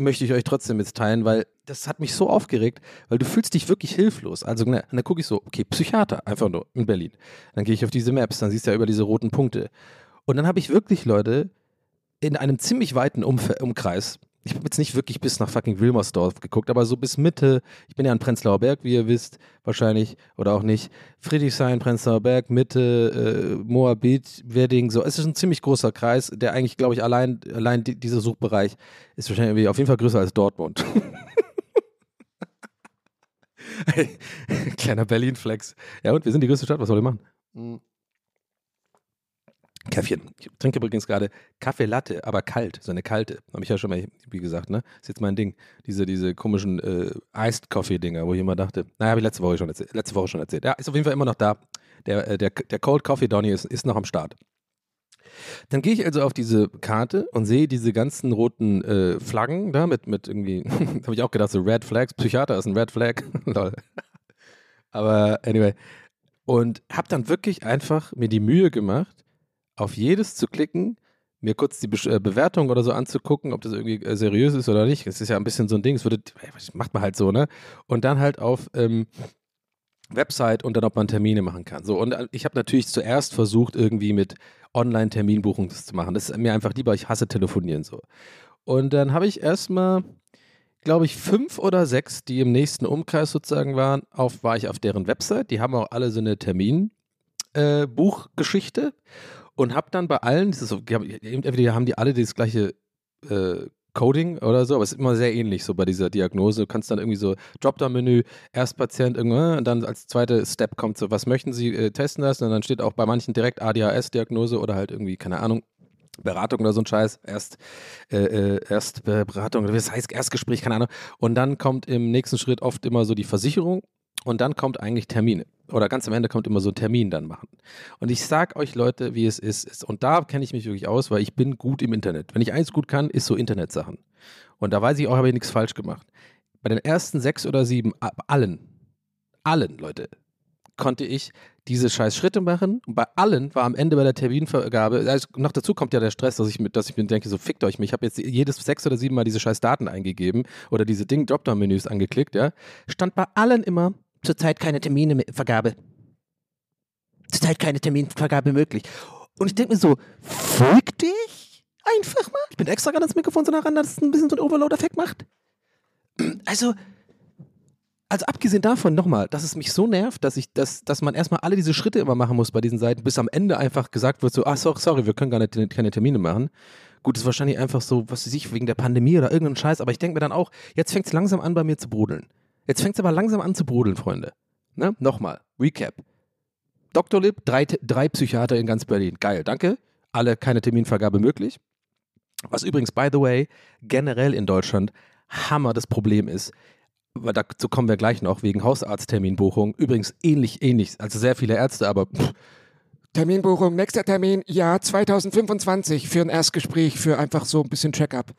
möchte ich euch trotzdem mitteilen, weil das hat mich so aufgeregt, weil du fühlst dich wirklich hilflos. Also ne, dann gucke ich so, okay, Psychiater, einfach nur in Berlin. Dann gehe ich auf diese Maps, dann siehst du ja über diese roten Punkte. Und dann habe ich wirklich Leute in einem ziemlich weiten Umf Umkreis, ich habe jetzt nicht wirklich bis nach fucking Wilmersdorf geguckt, aber so bis Mitte, ich bin ja in Prenzlauer Berg, wie ihr wisst, wahrscheinlich, oder auch nicht, Friedrichshain, Prenzlauer Berg, Mitte, äh, Moabit, Wedding, so, es ist ein ziemlich großer Kreis, der eigentlich, glaube ich, allein, allein die, dieser Suchbereich ist wahrscheinlich auf jeden Fall größer als Dortmund. Kleiner Berlin-Flex. Ja und, wir sind die größte Stadt, was soll ich machen? Hm. Käffchen. Ich trinke übrigens gerade Kaffee Latte, aber kalt, so eine kalte. Habe ich ja schon mal, wie gesagt, ne? Ist jetzt mein Ding. Diese, diese komischen äh, Iced Coffee-Dinger, wo ich immer dachte, naja, habe ich letzte Woche schon erzählt. Letzte Woche schon erzählt. Ja, ist auf jeden Fall immer noch da. Der, äh, der, der Cold Coffee Donny ist, ist noch am Start. Dann gehe ich also auf diese Karte und sehe diese ganzen roten äh, Flaggen da mit, mit irgendwie, habe ich auch gedacht, so Red Flags, Psychiater ist ein Red Flag. Lol. Aber anyway. Und habe dann wirklich einfach mir die Mühe gemacht, auf jedes zu klicken, mir kurz die Be äh, Bewertung oder so anzugucken, ob das irgendwie äh, seriös ist oder nicht. Es ist ja ein bisschen so ein Ding, es würde, macht man halt so, ne? Und dann halt auf ähm, Website und dann, ob man Termine machen kann. So, und äh, ich habe natürlich zuerst versucht, irgendwie mit Online-Terminbuchung das zu machen. Das ist mir einfach lieber, ich hasse telefonieren so. Und dann habe ich erstmal, glaube ich, fünf oder sechs, die im nächsten Umkreis sozusagen waren, auf, war ich auf deren Website. Die haben auch alle so eine Terminbuchgeschichte. Äh, und habe dann bei allen, das ist so, entweder haben die alle das gleiche äh, Coding oder so, aber es ist immer sehr ähnlich so bei dieser Diagnose. Du kannst dann irgendwie so Dropdown-Menü, Erstpatient, irgendwann, und dann als zweiter Step kommt so, was möchten Sie äh, testen lassen? Und dann steht auch bei manchen direkt ADHS-Diagnose oder halt irgendwie, keine Ahnung, Beratung oder so ein Scheiß, erst, äh, äh Erstberatung, das heißt Erstgespräch, keine Ahnung. Und dann kommt im nächsten Schritt oft immer so die Versicherung und dann kommt eigentlich Termine. Oder ganz am Ende kommt immer so ein Termin dann machen. Und ich sag euch Leute, wie es ist. Und da kenne ich mich wirklich aus, weil ich bin gut im Internet. Wenn ich eins gut kann, ist so Internetsachen. Und da weiß ich auch, habe ich nichts falsch gemacht. Bei den ersten sechs oder sieben, allen, allen Leute, konnte ich diese scheiß Schritte machen. Und bei allen war am Ende bei der Terminvergabe, also noch dazu kommt ja der Stress, dass ich, mit, dass ich mir denke, so fickt euch mich. Ich habe jetzt jedes sechs oder sieben Mal diese scheiß Daten eingegeben oder diese Ding Dropdown-Menüs angeklickt, ja. Stand bei allen immer zurzeit keine Terminvergabe. Zurzeit keine Terminvergabe möglich. Und ich denke mir so, folg dich einfach mal. Ich bin extra gerade ans Mikrofon so nah ran, dass es ein bisschen so einen Overload-Effekt macht. Also, also abgesehen davon nochmal, dass es mich so nervt, dass ich, dass, dass man erstmal alle diese Schritte immer machen muss bei diesen Seiten, bis am Ende einfach gesagt wird, so, ah, sorry, sorry, wir können gar nicht, keine Termine machen. Gut, ist wahrscheinlich einfach so, was weiß ich, wegen der Pandemie oder irgendein Scheiß, aber ich denke mir dann auch, jetzt fängt es langsam an, bei mir zu brodeln. Jetzt fängt es aber langsam an zu brodeln, Freunde. Ne? Nochmal, Recap. Dr. Lib, drei, drei Psychiater in ganz Berlin. Geil, danke. Alle keine Terminvergabe möglich. Was übrigens, by the way, generell in Deutschland Hammer das Problem ist, weil dazu kommen wir gleich noch, wegen Hausarztterminbuchung. Übrigens ähnlich, ähnlich, also sehr viele Ärzte, aber pff. Terminbuchung, nächster Termin, ja, 2025 für ein Erstgespräch, für einfach so ein bisschen Check-up.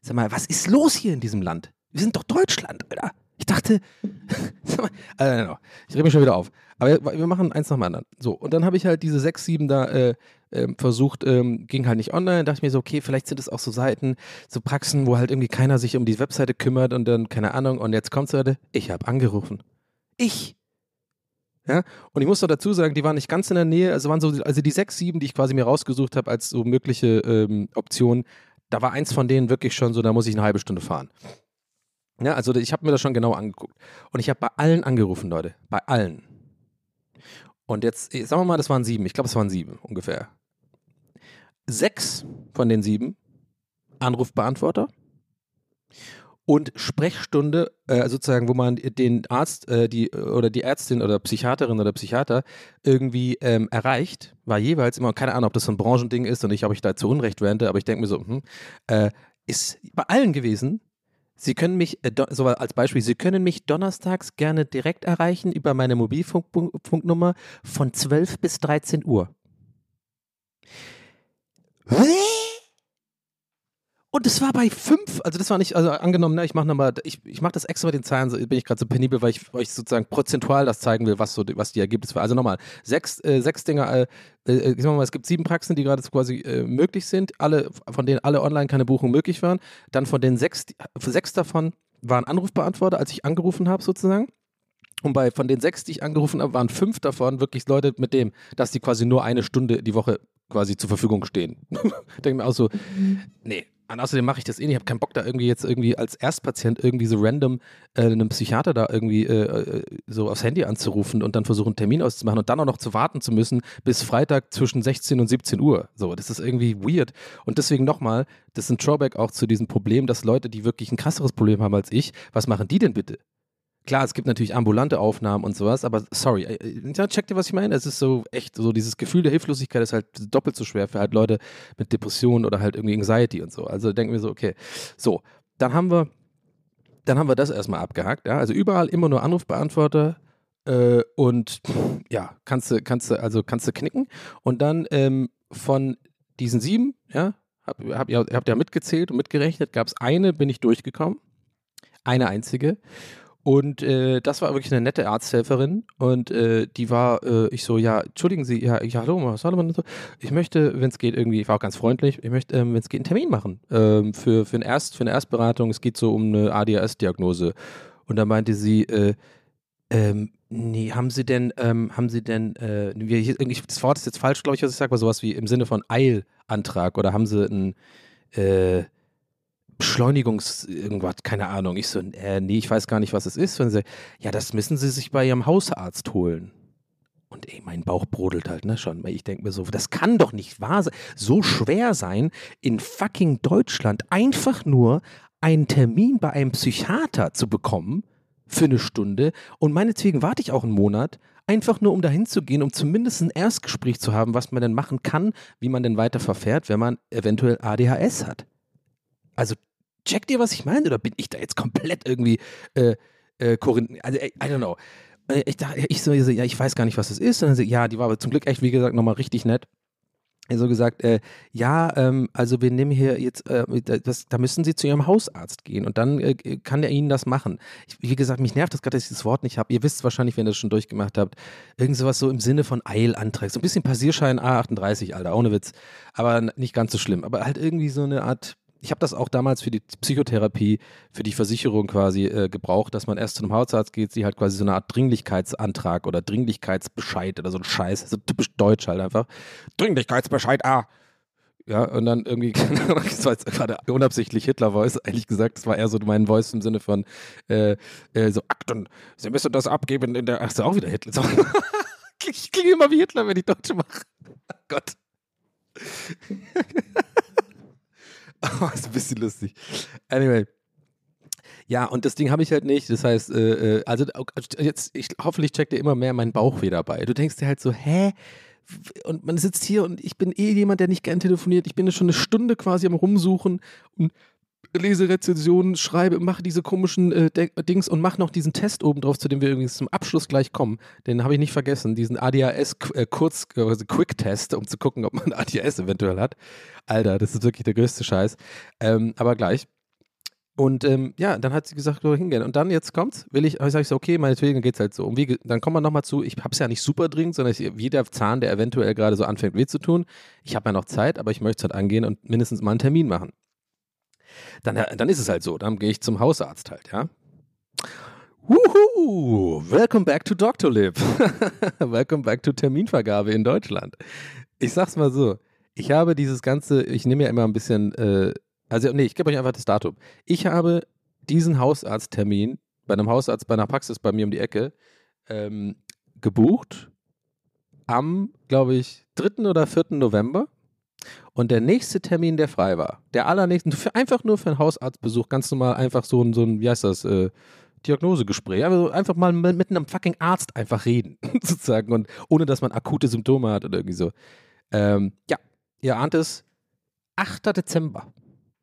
Sag mal, was ist los hier in diesem Land? Wir sind doch Deutschland, Alter. Ich dachte, äh, ich rede mich schon wieder auf. Aber wir machen eins nach dem anderen. So, und dann habe ich halt diese sechs, sieben da äh, äh, versucht, ähm, ging halt nicht online. Dachte ich mir so, okay, vielleicht sind es auch so Seiten, so Praxen, wo halt irgendwie keiner sich um die Webseite kümmert und dann, keine Ahnung, und jetzt kommt es heute, ich habe angerufen. Ich. Ja, und ich muss noch dazu sagen, die waren nicht ganz in der Nähe, also waren so, also die sechs, sieben, die ich quasi mir rausgesucht habe als so mögliche ähm, Optionen, da war eins von denen wirklich schon so, da muss ich eine halbe Stunde fahren. Ja, also ich habe mir das schon genau angeguckt. Und ich habe bei allen angerufen, Leute. Bei allen. Und jetzt, sagen wir mal, das waren sieben. Ich glaube, es waren sieben ungefähr. Sechs von den sieben Anrufbeantworter und Sprechstunde, äh, sozusagen, wo man den Arzt äh, die, oder die Ärztin oder Psychiaterin oder Psychiater irgendwie ähm, erreicht, war jeweils immer, keine Ahnung, ob das so ein Branchending ist und ich, ob ich da zu Unrecht wende, aber ich denke mir so, hm, äh, ist bei allen gewesen Sie können mich, äh, so als Beispiel, Sie können mich donnerstags gerne direkt erreichen über meine Mobilfunknummer von 12 bis 13 Uhr. Und das war bei fünf, also das war nicht, also angenommen, ne, ich mache nochmal, ich, ich mache das extra mit den Zahlen, so bin ich gerade so penibel, weil ich euch sozusagen prozentual das zeigen will, was so, was die Ergebnisse waren. Also nochmal, sechs, äh, sechs Dinger, äh, äh, ich sag mal, es gibt sieben Praxen, die gerade quasi äh, möglich sind, alle, von denen alle online keine Buchung möglich waren. Dann von den sechs, sechs davon waren Anrufbeantworter, als ich angerufen habe sozusagen. Und bei von den sechs, die ich angerufen habe, waren fünf davon wirklich Leute mit dem, dass die quasi nur eine Stunde die Woche quasi zur Verfügung stehen. Denke mir auch so, nee, und außerdem mache ich das eh nicht. Ich habe keinen Bock, da irgendwie jetzt irgendwie als Erstpatient irgendwie so random äh, einem Psychiater da irgendwie äh, äh, so aufs Handy anzurufen und dann versuchen, einen Termin auszumachen und dann auch noch zu warten zu müssen bis Freitag zwischen 16 und 17 Uhr. So, das ist irgendwie weird. Und deswegen nochmal, das ist ein Drawback auch zu diesem Problem, dass Leute, die wirklich ein krasseres Problem haben als ich, was machen die denn bitte? Klar, es gibt natürlich ambulante Aufnahmen und sowas, aber sorry, äh, ja, checkt ihr, was ich meine? Es ist so echt, so dieses Gefühl der Hilflosigkeit ist halt doppelt so schwer für halt Leute mit Depressionen oder halt irgendwie Anxiety und so. Also denken wir so, okay, so, dann haben wir, dann haben wir das erstmal abgehakt, ja, also überall immer nur Anrufbeantworter, äh, und ja, kannst du, kannst du, also kannst du knicken. Und dann ähm, von diesen sieben, ja, hab, hab, ihr habt ja mitgezählt und mitgerechnet, gab es eine, bin ich durchgekommen. Eine einzige. Und äh, das war wirklich eine nette Arzthelferin und äh, die war, äh, ich so, ja, entschuldigen Sie, ja, ja hallo, was soll man so? Ich möchte, wenn es geht, irgendwie, ich war auch ganz freundlich, ich möchte, ähm, wenn es geht, einen Termin machen ähm, für, für, ein Erst, für eine Erstberatung. Es geht so um eine ADHS-Diagnose. Und da meinte sie, äh, ähm, nee, haben Sie denn, ähm, haben Sie denn, äh, ich, das Wort ist jetzt falsch, glaube ich, was ich sage, aber sowas wie im Sinne von Eilantrag oder haben Sie einen äh, Beschleunigungs irgendwas, keine Ahnung. Ich so, äh, nee, ich weiß gar nicht, was es ist. Wenn sie, ja, das müssen Sie sich bei Ihrem Hausarzt holen. Und ey, mein Bauch brodelt halt, ne, schon. Ich denke mir so, das kann doch nicht wahr sein. So schwer sein, in fucking Deutschland einfach nur einen Termin bei einem Psychiater zu bekommen für eine Stunde und meinetwegen warte ich auch einen Monat, einfach nur um dahin zu gehen, um zumindest ein Erstgespräch zu haben, was man denn machen kann, wie man denn weiter verfährt, wenn man eventuell ADHS hat. Also checkt ihr, was ich meine? Oder bin ich da jetzt komplett irgendwie äh, äh, Korinth also I, I don't know. Äh, ich dachte, ich so, ja, ich weiß gar nicht, was das ist. Und dann so, ja, die war aber zum Glück echt, wie gesagt, nochmal richtig nett so gesagt, äh, ja, ähm, also wir nehmen hier jetzt, äh, das, da müssen Sie zu Ihrem Hausarzt gehen und dann äh, kann der Ihnen das machen. Ich, wie gesagt, mich nervt das gerade, dass ich das Wort nicht habe. Ihr wisst wahrscheinlich, wenn ihr das schon durchgemacht habt, irgend sowas so im Sinne von Eilantrag, so ein bisschen Passierschein A38, Alter, ohne Witz, aber nicht ganz so schlimm, aber halt irgendwie so eine Art ich habe das auch damals für die Psychotherapie, für die Versicherung quasi äh, gebraucht, dass man erst zu einem Hausarzt geht, sie halt quasi so eine Art Dringlichkeitsantrag oder Dringlichkeitsbescheid oder so ein Scheiß, so typisch deutsch halt einfach. Dringlichkeitsbescheid, ah. Ja, und dann irgendwie, das war jetzt gerade unabsichtlich Hitler-Voice, eigentlich gesagt, das war eher so mein Voice im Sinne von äh, äh, so Akten, Sie müssen das abgeben in der, ach, ist auch wieder Hitler. ich klinge immer wie Hitler, wenn ich Deutsche mache. Gott. Oh, ist ein bisschen lustig. Anyway. Ja, und das Ding habe ich halt nicht. Das heißt, äh, äh also jetzt, ich, hoffentlich checkt ihr immer mehr meinen Bauch wieder bei. Du denkst dir halt so, hä? Und man sitzt hier und ich bin eh jemand, der nicht gern telefoniert. Ich bin schon eine Stunde quasi am Rumsuchen und lese Rezensionen, schreibe, mache diese komischen äh, Dings und mache noch diesen Test oben drauf, zu dem wir übrigens zum Abschluss gleich kommen. Den habe ich nicht vergessen, diesen ADHS-Kurz, äh, Quick-Test, um zu gucken, ob man ADHS eventuell hat. Alter, das ist wirklich der größte Scheiß. Ähm, aber gleich. Und ähm, ja, dann hat sie gesagt, wo hingehen. Und dann, jetzt kommt's, will ich, sage ich so, okay, meinetwegen geht's halt so. Und wie, dann kommen wir nochmal zu, ich hab's ja nicht super dringend, sondern ich, wie der Zahn, der eventuell gerade so anfängt weh zu tun. Ich habe ja noch Zeit, aber ich möchte es halt angehen und mindestens mal einen Termin machen dann, äh, dann ist es halt so. Dann gehe ich zum Hausarzt halt, ja. Wuhu! Welcome back to Dr. Lib. Welcome back to Terminvergabe in Deutschland. Ich sag's mal so. Ich habe dieses ganze, ich nehme ja immer ein bisschen, äh, also nee, ich gebe euch einfach das Datum. Ich habe diesen Hausarzttermin bei einem Hausarzt, bei einer Praxis bei mir um die Ecke ähm, gebucht am, glaube ich, 3. oder 4. November. Und der nächste Termin, der frei war, der allernächste, einfach nur für einen Hausarztbesuch, ganz normal, einfach so ein, so ein wie heißt das, äh, Diagnosegespräch. Also einfach mal mit einem fucking Arzt einfach reden, sozusagen. Und ohne, dass man akute Symptome hat oder irgendwie so. Ähm, ja, ihr ahnt es, 8. Dezember.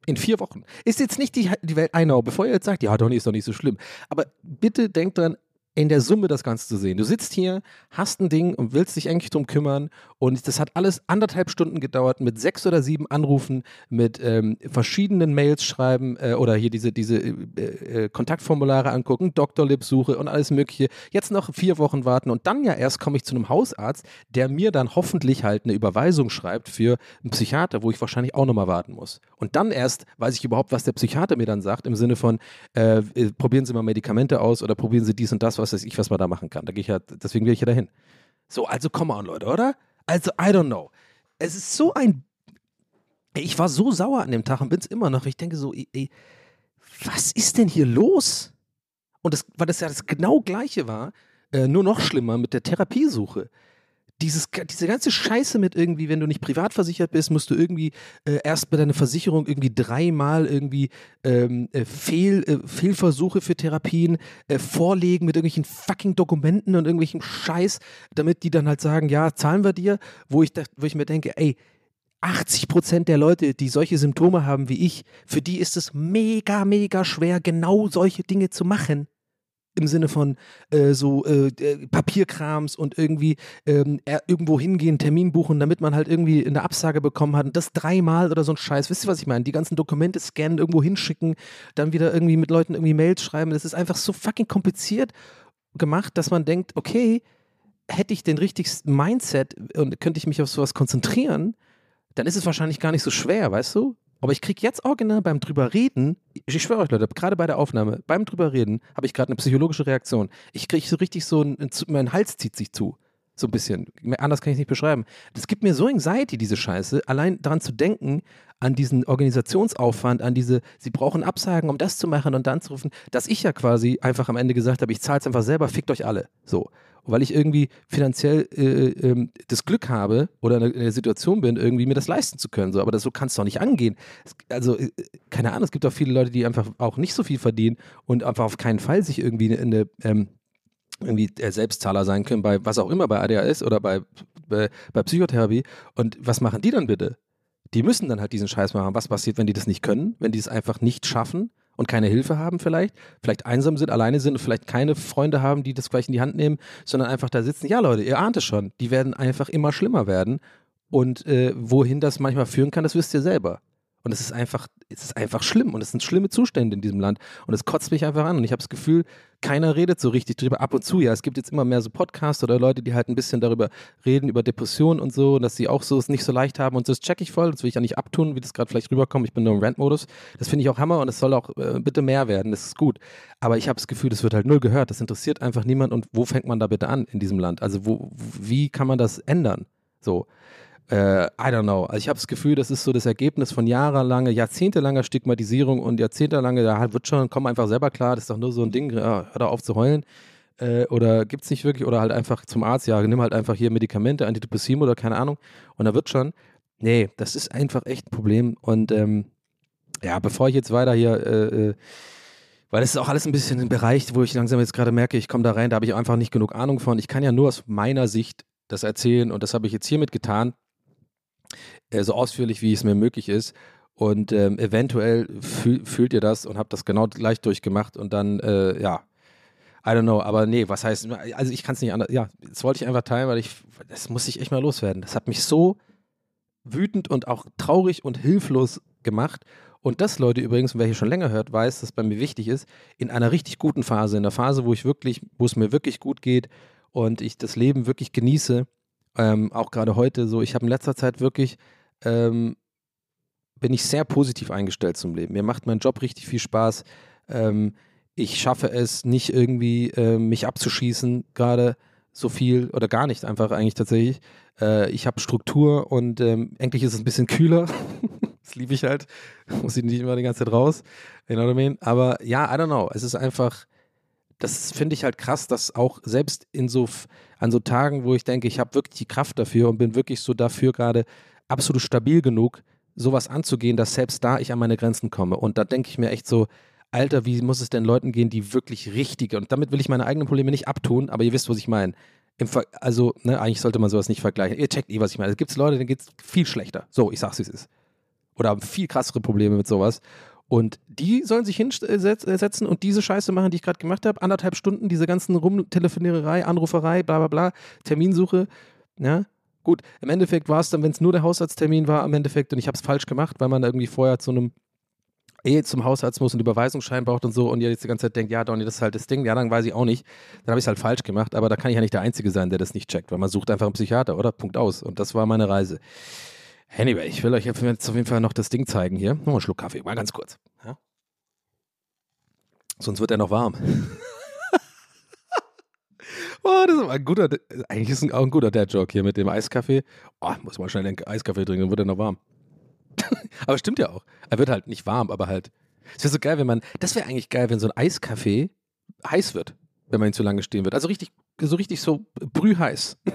In vier Wochen. Ist jetzt nicht die, die Welt Einau, bevor ihr jetzt sagt, ja, Donny ist doch nicht so schlimm. Aber bitte denkt dran, in der Summe das Ganze zu sehen. Du sitzt hier, hast ein Ding und willst dich eigentlich drum kümmern und das hat alles anderthalb Stunden gedauert mit sechs oder sieben Anrufen, mit ähm, verschiedenen Mails schreiben äh, oder hier diese, diese äh, äh, Kontaktformulare angucken, Doktorlib-Suche und alles mögliche. Jetzt noch vier Wochen warten und dann ja erst komme ich zu einem Hausarzt, der mir dann hoffentlich halt eine Überweisung schreibt für einen Psychiater, wo ich wahrscheinlich auch nochmal warten muss. Und dann erst weiß ich überhaupt, was der Psychiater mir dann sagt, im Sinne von, äh, äh probieren Sie mal Medikamente aus oder probieren Sie dies und das, was was weiß ich, was man da machen kann. Da gehe ich ja, deswegen will ich ja dahin. So, also come on, Leute, oder? Also, I don't know. Es ist so ein. Ich war so sauer an dem Tag und bin es immer noch. Ich denke so, ey, was ist denn hier los? Und das, weil das ja das genau gleiche war, äh, nur noch schlimmer mit der Therapiesuche. Dieses, diese ganze Scheiße mit irgendwie, wenn du nicht privat versichert bist, musst du irgendwie äh, erst bei deiner Versicherung irgendwie dreimal irgendwie ähm, äh, Fehl, äh, Fehlversuche für Therapien äh, vorlegen mit irgendwelchen fucking Dokumenten und irgendwelchen Scheiß, damit die dann halt sagen, ja, zahlen wir dir, wo ich, wo ich mir denke, ey, 80 Prozent der Leute, die solche Symptome haben wie ich, für die ist es mega, mega schwer, genau solche Dinge zu machen im Sinne von äh, so äh, äh Papierkrams und irgendwie ähm, irgendwo hingehen, Termin buchen, damit man halt irgendwie eine Absage bekommen hat und das dreimal oder so ein Scheiß. Wisst ihr, was ich meine? Die ganzen Dokumente scannen, irgendwo hinschicken, dann wieder irgendwie mit Leuten irgendwie Mails schreiben. Das ist einfach so fucking kompliziert gemacht, dass man denkt, okay, hätte ich den richtigsten Mindset und könnte ich mich auf sowas konzentrieren, dann ist es wahrscheinlich gar nicht so schwer, weißt du? Aber ich kriege jetzt original beim drüber reden, ich schwöre euch Leute, gerade bei der Aufnahme, beim drüber reden, habe ich gerade eine psychologische Reaktion. Ich kriege so richtig so, ein, mein Hals zieht sich zu. So ein bisschen. Anders kann ich es nicht beschreiben. Das gibt mir so Anxiety, diese Scheiße, allein daran zu denken, an diesen Organisationsaufwand, an diese, sie brauchen Absagen, um das zu machen und dann zu rufen, dass ich ja quasi einfach am Ende gesagt habe, ich zahle es einfach selber, fickt euch alle. So weil ich irgendwie finanziell äh, äh, das Glück habe oder in der Situation bin, irgendwie mir das leisten zu können. So, aber das, so kann es doch nicht angehen. Also, äh, keine Ahnung, es gibt auch viele Leute, die einfach auch nicht so viel verdienen und einfach auf keinen Fall sich irgendwie in eine ähm, irgendwie Selbstzahler sein können, bei was auch immer, bei ADHS oder bei, bei, bei Psychotherapie. Und was machen die dann bitte? Die müssen dann halt diesen Scheiß machen. Was passiert, wenn die das nicht können, wenn die es einfach nicht schaffen? Und keine Hilfe haben vielleicht, vielleicht einsam sind, alleine sind und vielleicht keine Freunde haben, die das gleich in die Hand nehmen, sondern einfach da sitzen. Ja, Leute, ihr ahnt es schon, die werden einfach immer schlimmer werden. Und äh, wohin das manchmal führen kann, das wisst ihr selber. Und es ist einfach, es ist einfach schlimm und es sind schlimme Zustände in diesem Land und es kotzt mich einfach an und ich habe das Gefühl, keiner redet so richtig drüber. Ab und zu, ja, es gibt jetzt immer mehr so Podcasts oder Leute, die halt ein bisschen darüber reden, über Depressionen und so, dass sie auch so es nicht so leicht haben und das checke ich voll, das will ich ja nicht abtun, wie das gerade vielleicht rüberkommt. Ich bin nur im Rant-Modus. Das finde ich auch Hammer und es soll auch äh, bitte mehr werden, das ist gut. Aber ich habe das Gefühl, das wird halt null gehört, das interessiert einfach niemand und wo fängt man da bitte an in diesem Land? Also wo, wie kann man das ändern? So äh, I don't know. Also ich habe das Gefühl, das ist so das Ergebnis von jahrelanger, jahrzehntelanger Stigmatisierung und jahrzehntelange, da wird schon, komm einfach selber klar, das ist doch nur so ein Ding, hör da auf zu heulen. Äh, oder gibt es nicht wirklich, oder halt einfach zum Arzt, ja, nimm halt einfach hier Medikamente, Antidepressiva oder keine Ahnung. Und da wird schon. Nee, das ist einfach echt ein Problem. Und ähm, ja, bevor ich jetzt weiter hier, äh, äh weil das ist auch alles ein bisschen ein Bereich, wo ich langsam jetzt gerade merke, ich komme da rein, da habe ich einfach nicht genug Ahnung von. Ich kann ja nur aus meiner Sicht das erzählen und das habe ich jetzt hiermit getan äh, so ausführlich, wie es mir möglich ist. Und ähm, eventuell fühl, fühlt ihr das und habt das genau gleich durchgemacht und dann, äh, ja, I don't know, aber nee, was heißt, also ich kann es nicht anders, ja, das wollte ich einfach teilen, weil ich, das muss ich echt mal loswerden. Das hat mich so wütend und auch traurig und hilflos gemacht. Und das, Leute, übrigens, wer hier schon länger hört, weiß, dass bei mir wichtig ist, in einer richtig guten Phase, in der Phase, wo ich wirklich, wo es mir wirklich gut geht und ich das Leben wirklich genieße, ähm, auch gerade heute so, ich habe in letzter Zeit wirklich, ähm, bin ich sehr positiv eingestellt zum Leben. Mir macht mein Job richtig viel Spaß. Ähm, ich schaffe es nicht irgendwie, äh, mich abzuschießen, gerade so viel oder gar nicht einfach eigentlich tatsächlich. Äh, ich habe Struktur und ähm, endlich ist es ein bisschen kühler. das liebe ich halt. Muss ich nicht immer die ganze Zeit raus. You know what I mean? Aber ja, I don't know. Es ist einfach, das finde ich halt krass, dass auch selbst in so an so Tagen, wo ich denke, ich habe wirklich die Kraft dafür und bin wirklich so dafür gerade absolut stabil genug, sowas anzugehen, dass selbst da ich an meine Grenzen komme. Und da denke ich mir echt so, Alter, wie muss es denn Leuten gehen, die wirklich richtige, und damit will ich meine eigenen Probleme nicht abtun, aber ihr wisst, was ich meine. also, ne, eigentlich sollte man sowas nicht vergleichen. Ihr checkt eh, was ich meine. Es gibt Leute, denen geht es viel schlechter. So, ich sag's, wie es ist. Oder haben viel krassere Probleme mit sowas. Und die sollen sich hinsetzen und diese Scheiße machen, die ich gerade gemacht habe. Anderthalb Stunden, diese ganzen Rumtelefoniererei, Anruferei, bla bla bla, Terminsuche. Ja, gut. Im Endeffekt war es dann, wenn es nur der Hausarzttermin war, im Endeffekt, und ich habe es falsch gemacht, weil man irgendwie vorher zu einem eh zum Hausarzt muss und Überweisungsschein braucht und so und jetzt die ganze Zeit denkt, ja, Donny, das ist halt das Ding, ja, dann weiß ich auch nicht. Dann habe ich es halt falsch gemacht, aber da kann ich ja nicht der Einzige sein, der das nicht checkt, weil man sucht einfach einen Psychiater, oder? Punkt aus. Und das war meine Reise. Anyway, ich will euch jetzt auf jeden Fall noch das Ding zeigen hier. Noch einen Schluck Kaffee, mal ganz kurz. Ja? Sonst wird er noch warm. oh, das ist ein guter, eigentlich ist es auch ein guter Dad-Joke hier mit dem Eiskaffee. Oh, muss mal schnell den Eiskaffee trinken, dann wird er noch warm. aber stimmt ja auch. Er wird halt nicht warm, aber halt. Es wäre so geil, wenn man, das wäre eigentlich geil, wenn so ein Eiskaffee heiß wird, wenn man ihn zu lange stehen wird. Also richtig, so richtig so brühheiß.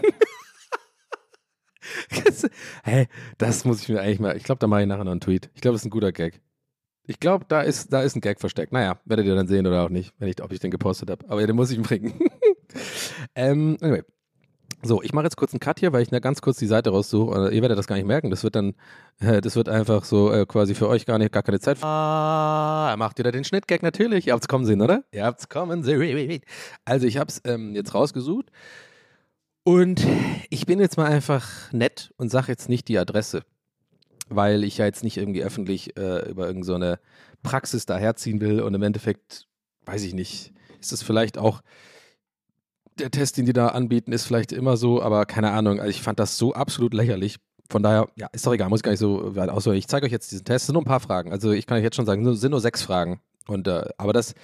Hä, das muss ich mir eigentlich mal. Ich glaube, da mache ich nachher noch einen Tweet. Ich glaube, das ist ein guter Gag. Ich glaube, da ist, da ist ein Gag versteckt. Naja, werdet ihr dann sehen oder auch nicht, wenn ich, ob ich den gepostet habe. Aber den muss ich bringen. ähm, anyway. So, ich mache jetzt kurz einen Cut hier, weil ich ganz kurz die Seite raussuche. Ihr werdet das gar nicht merken. Das wird dann, äh, das wird einfach so äh, quasi für euch gar nicht, gar keine Zeit. Ah, macht wieder den Schnittgag natürlich. Ihr habt's kommen sehen, oder? Ihr habt's kommen sehen. Also ich hab's ähm, jetzt rausgesucht und ich bin jetzt mal einfach nett und sage jetzt nicht die Adresse, weil ich ja jetzt nicht irgendwie öffentlich äh, über irgendeine so Praxis daherziehen will und im Endeffekt, weiß ich nicht, ist das vielleicht auch der Test, den die da anbieten, ist vielleicht immer so, aber keine Ahnung. Also ich fand das so absolut lächerlich. Von daher, ja, ist doch egal, muss ich gar nicht so weit ausholen. Ich zeige euch jetzt diesen Test. Es sind nur ein paar Fragen. Also ich kann euch jetzt schon sagen, es sind nur sechs Fragen. Und, äh, aber das,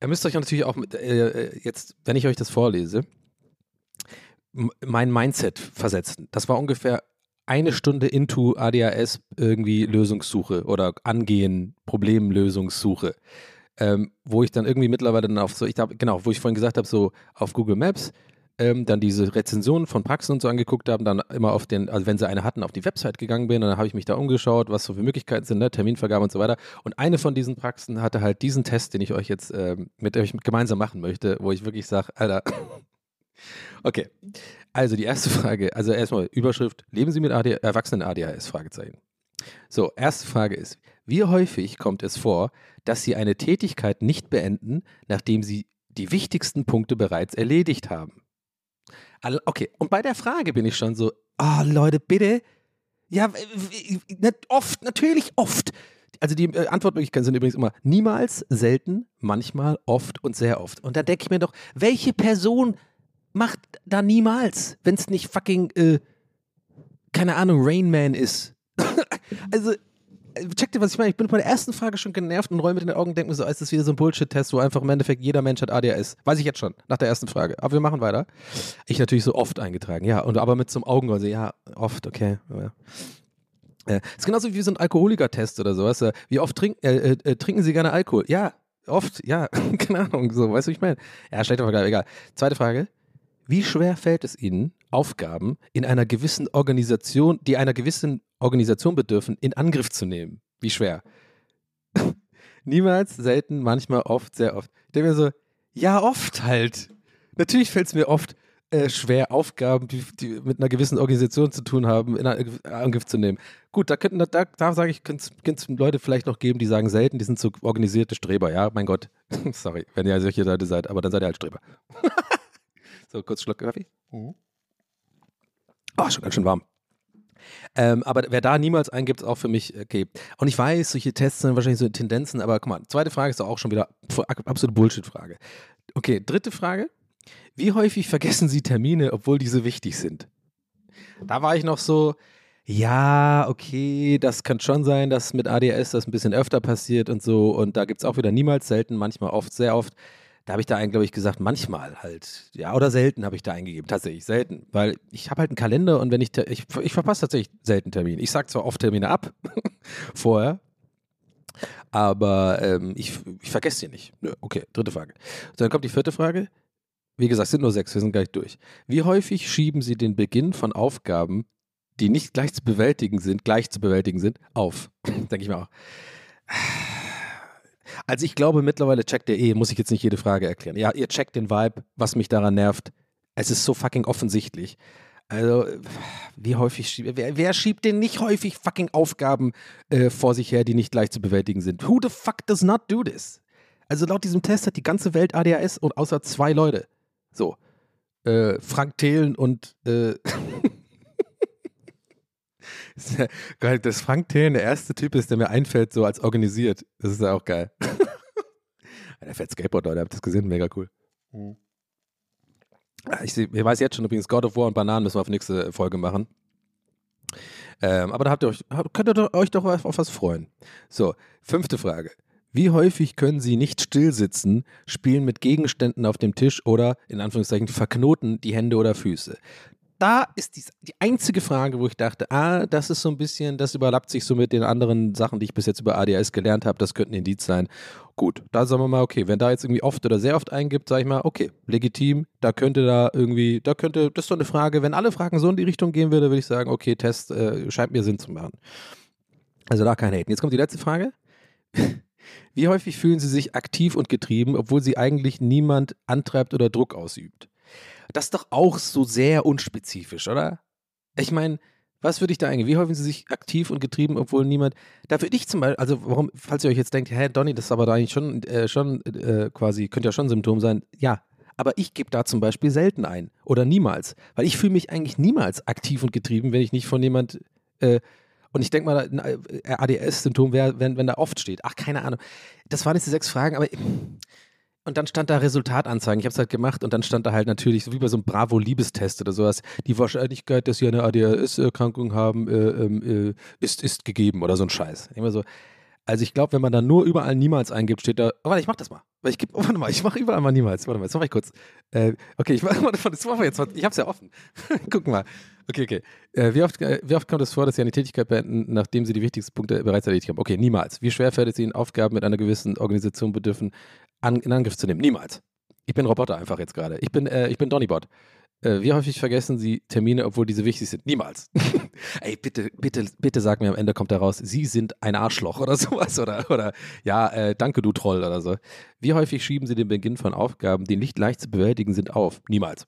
ihr müsst euch natürlich auch mit, äh, äh jetzt, wenn ich euch das vorlese, mein Mindset versetzen. Das war ungefähr eine Stunde into ADHS irgendwie Lösungssuche oder Angehen, Problemlösungssuche. Ähm, wo ich dann irgendwie mittlerweile dann auf so, ich glaube, genau, wo ich vorhin gesagt habe, so auf Google Maps, ähm, dann diese Rezensionen von Praxen und so angeguckt haben, dann immer auf den, also wenn sie eine hatten, auf die Website gegangen bin, dann habe ich mich da umgeschaut, was so für Möglichkeiten sind, ne? Terminvergabe und so weiter. Und eine von diesen Praxen hatte halt diesen Test, den ich euch jetzt ähm, mit euch gemeinsam machen möchte, wo ich wirklich sage, Alter, Okay. Also die erste Frage, also erstmal Überschrift, leben Sie mit AD, Erwachsenen ADHS? Fragezeichen. So, erste Frage ist, wie häufig kommt es vor, dass Sie eine Tätigkeit nicht beenden, nachdem Sie die wichtigsten Punkte bereits erledigt haben? Okay, und bei der Frage bin ich schon so, ah oh, Leute, bitte. Ja, oft, natürlich oft. Also die äh, Antwortmöglichkeiten sind übrigens immer niemals, selten, manchmal, oft und sehr oft. Und da denke ich mir doch, welche Person macht da niemals, wenn es nicht fucking, äh, keine Ahnung, Rain Man ist. also, äh, check dir, was ich meine. Ich bin bei der ersten Frage schon genervt und räume mit den Augen und denke mir so, ist das wieder so ein Bullshit-Test, wo einfach im Endeffekt jeder Mensch hat ADHS. Weiß ich jetzt schon, nach der ersten Frage. Aber wir machen weiter. Ich natürlich so oft eingetragen, ja. Und aber mit so einem Augenroll, ja, oft, okay. Ja. Äh, ist genauso wie so ein Alkoholiker-Test oder sowas. Wie oft trink, äh, äh, trinken Sie gerne Alkohol? Ja, oft, ja, keine Ahnung, so, weißt du, ich meine? Ja, schlechter Vergleich, egal. Zweite Frage. Wie schwer fällt es Ihnen, Aufgaben in einer gewissen Organisation, die einer gewissen Organisation bedürfen, in Angriff zu nehmen? Wie schwer? Niemals, selten, manchmal, oft, sehr oft. Ich denke mir so, ja, oft halt. Natürlich fällt es mir oft äh, schwer, Aufgaben, die, die, mit einer gewissen Organisation zu tun haben, in Angriff zu nehmen. Gut, da könnten, da, da sage ich, könnte es Leute vielleicht noch geben, die sagen selten, die sind so organisierte Streber. Ja, mein Gott. Sorry, wenn ihr solche Leute seid, aber dann seid ihr halt Streber. So, kurz Schluck Kaffee. Mhm. Oh, schon ganz schön warm. Ähm, aber wer da niemals eingibt, ist auch für mich okay. Und ich weiß, solche Tests sind wahrscheinlich so Tendenzen, aber guck mal, zweite Frage ist doch auch schon wieder absolute Bullshit-Frage. Okay, dritte Frage. Wie häufig vergessen Sie Termine, obwohl diese wichtig sind? Da war ich noch so, ja, okay, das kann schon sein, dass mit ADS das ein bisschen öfter passiert und so. Und da gibt es auch wieder niemals selten, manchmal oft, sehr oft. Da habe ich da eigentlich, glaube ich, gesagt, manchmal halt. Ja, oder selten habe ich da eingegeben. Tatsächlich, selten. Weil ich habe halt einen Kalender und wenn ich, ich, ich verpasse tatsächlich selten Termine. Ich sage zwar oft Termine ab, vorher, aber ähm, ich, ich vergesse sie nicht. Okay, dritte Frage. Dann kommt die vierte Frage. Wie gesagt, es sind nur sechs, wir sind gleich durch. Wie häufig schieben Sie den Beginn von Aufgaben, die nicht gleich zu bewältigen sind, gleich zu bewältigen sind, auf? Denke ich mir auch. Also ich glaube, mittlerweile checkt ihr eh, muss ich jetzt nicht jede Frage erklären. Ja, ihr checkt den Vibe, was mich daran nervt. Es ist so fucking offensichtlich. Also, wie häufig schiebt, wer, wer schiebt denn nicht häufig fucking Aufgaben äh, vor sich her, die nicht leicht zu bewältigen sind? Who the fuck does not do this? Also laut diesem Test hat die ganze Welt ADHS und außer zwei Leute. So. Äh, Frank Thelen und äh, geil, dass Frank Thelen der erste Typ ist, der mir einfällt, so als organisiert. Das ist ja auch geil. der fährt Skateboard, Leute, habt das gesehen? Mega cool. Mhm. Ich, seh, ich weiß jetzt schon übrigens, God of War und Bananen müssen wir auf nächste Folge machen. Ähm, aber da habt ihr euch, könnt ihr euch doch auf was freuen. So, fünfte Frage. Wie häufig können Sie nicht still sitzen, spielen mit Gegenständen auf dem Tisch oder, in Anführungszeichen, verknoten die Hände oder Füße? Da ist die, die einzige Frage, wo ich dachte, ah, das ist so ein bisschen, das überlappt sich so mit den anderen Sachen, die ich bis jetzt über ADHS gelernt habe, das könnte ein Indiz sein. gut. Da sagen wir mal, okay, wenn da jetzt irgendwie oft oder sehr oft eingibt, sage ich mal, okay, legitim, da könnte da irgendwie, da könnte, das ist so eine Frage, wenn alle Fragen so in die Richtung gehen würde, würde ich sagen, okay, Test äh, scheint mir Sinn zu machen. Also da kein Haten. Jetzt kommt die letzte Frage. Wie häufig fühlen Sie sich aktiv und getrieben, obwohl Sie eigentlich niemand antreibt oder Druck ausübt? Das ist doch auch so sehr unspezifisch, oder? Ich meine, was würde ich da eingehen? Wie häufig sind Sie sich aktiv und getrieben, obwohl niemand. Da würde ich zum Beispiel, also warum, falls ihr euch jetzt denkt, hä, Donny, das ist aber da eigentlich schon, äh, schon äh, quasi, könnte ja schon ein Symptom sein. Ja, aber ich gebe da zum Beispiel selten ein oder niemals, weil ich fühle mich eigentlich niemals aktiv und getrieben, wenn ich nicht von jemand. Äh, und ich denke mal, ein äh, ADS-Symptom wäre, wenn, wenn da oft steht. Ach, keine Ahnung. Das waren jetzt die sechs Fragen, aber und dann stand da Resultatanzeigen. Ich habe es halt gemacht und dann stand da halt natürlich, so wie bei so einem Bravo-Liebestest oder sowas, die Wahrscheinlichkeit, dass sie eine ADHS-Erkrankung haben, äh, ähm, äh, ist, ist gegeben oder so ein Scheiß. Immer so. Also ich glaube, wenn man da nur überall niemals eingibt, steht da, oh, warte, ich mach das mal. Ich gebe, oh, warte mal, ich mache überall mal niemals. Warte mal, jetzt mache ich kurz. Äh, okay, ich mache das machen wir jetzt. Ich habe es ja offen. Guck mal. Okay, okay. Äh, wie, oft, äh, wie oft kommt es vor, dass Sie eine Tätigkeit beenden, nachdem Sie die wichtigsten Punkte bereits erledigt haben? Okay, niemals. Wie schwer fällt es Ihnen, Aufgaben mit einer gewissen Organisation bedürfen, an, in Angriff zu nehmen. Niemals. Ich bin Roboter einfach jetzt gerade. Ich bin, äh, ich bin Donnybot. Äh, wie häufig vergessen Sie Termine, obwohl diese wichtig sind? Niemals. Ey, bitte, bitte, bitte sag mir am Ende kommt heraus, Sie sind ein Arschloch oder sowas oder, oder ja, äh, danke du Troll oder so. Wie häufig schieben Sie den Beginn von Aufgaben, die nicht leicht zu bewältigen sind, auf? Niemals.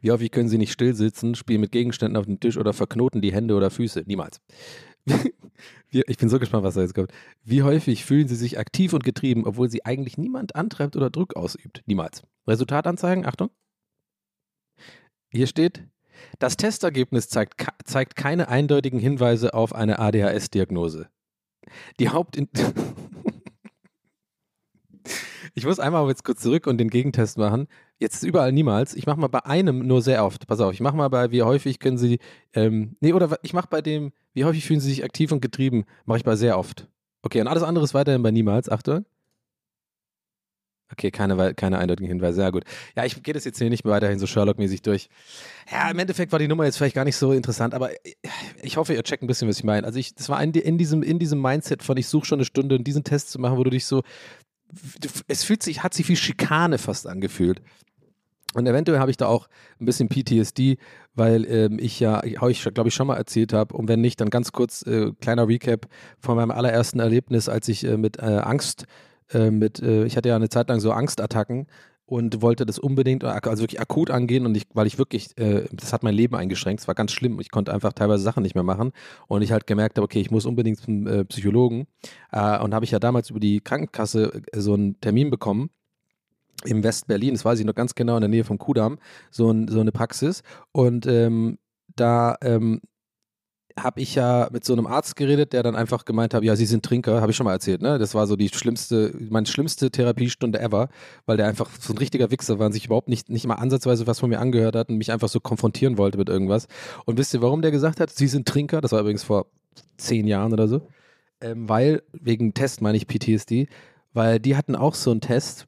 Wie häufig können Sie nicht still sitzen, spielen mit Gegenständen auf dem Tisch oder verknoten die Hände oder Füße? Niemals. Ich bin so gespannt, was da jetzt kommt. Wie häufig fühlen Sie sich aktiv und getrieben, obwohl Sie eigentlich niemand antreibt oder Druck ausübt? Niemals. Resultatanzeigen, Achtung. Hier steht, das Testergebnis zeigt, zeigt keine eindeutigen Hinweise auf eine ADHS-Diagnose. Die Haupt... ich muss einmal jetzt kurz zurück und den Gegentest machen. Jetzt überall niemals. Ich mache mal bei einem nur sehr oft. Pass auf, ich mache mal bei, wie häufig können Sie, ähm, nee, oder ich mache bei dem, wie häufig fühlen Sie sich aktiv und getrieben, mache ich bei sehr oft. Okay, und alles andere ist weiterhin bei niemals. Achtung. Okay, keine, keine eindeutigen Hinweise. Sehr gut. Ja, ich gehe das jetzt hier nicht mehr weiterhin so Sherlock-mäßig durch. Ja, im Endeffekt war die Nummer jetzt vielleicht gar nicht so interessant, aber ich hoffe, ihr checkt ein bisschen, was ich meine. Also ich, das war in, in, diesem, in diesem Mindset von, ich suche schon eine Stunde, diesen Test zu machen, wo du dich so, es fühlt sich, hat sich wie Schikane fast angefühlt. Und eventuell habe ich da auch ein bisschen PTSD, weil ähm, ich ja, ich glaube ich schon mal erzählt habe, und wenn nicht, dann ganz kurz äh, kleiner Recap von meinem allerersten Erlebnis, als ich äh, mit äh, Angst, äh, mit, äh, ich hatte ja eine Zeit lang so Angstattacken und wollte das unbedingt, also wirklich akut angehen und ich, weil ich wirklich, äh, das hat mein Leben eingeschränkt, es war ganz schlimm, ich konnte einfach teilweise Sachen nicht mehr machen. Und ich halt gemerkt habe, okay, ich muss unbedingt zum Psychologen. Und habe ich ja damals über die Krankenkasse so einen Termin bekommen im West-Berlin, das weiß ich noch ganz genau, in der Nähe vom Kudamm, so, ein, so eine Praxis. Und ähm, da ähm, habe ich ja mit so einem Arzt geredet, der dann einfach gemeint hat, ja, Sie sind Trinker, habe ich schon mal erzählt, ne? Das war so die schlimmste, meine schlimmste Therapiestunde ever, weil der einfach so ein richtiger Wichser war und sich überhaupt nicht, nicht mal ansatzweise was von mir angehört hat und mich einfach so konfrontieren wollte mit irgendwas. Und wisst ihr, warum der gesagt hat, Sie sind Trinker? Das war übrigens vor zehn Jahren oder so. Ähm, weil, wegen Test meine ich PTSD, weil die hatten auch so einen Test,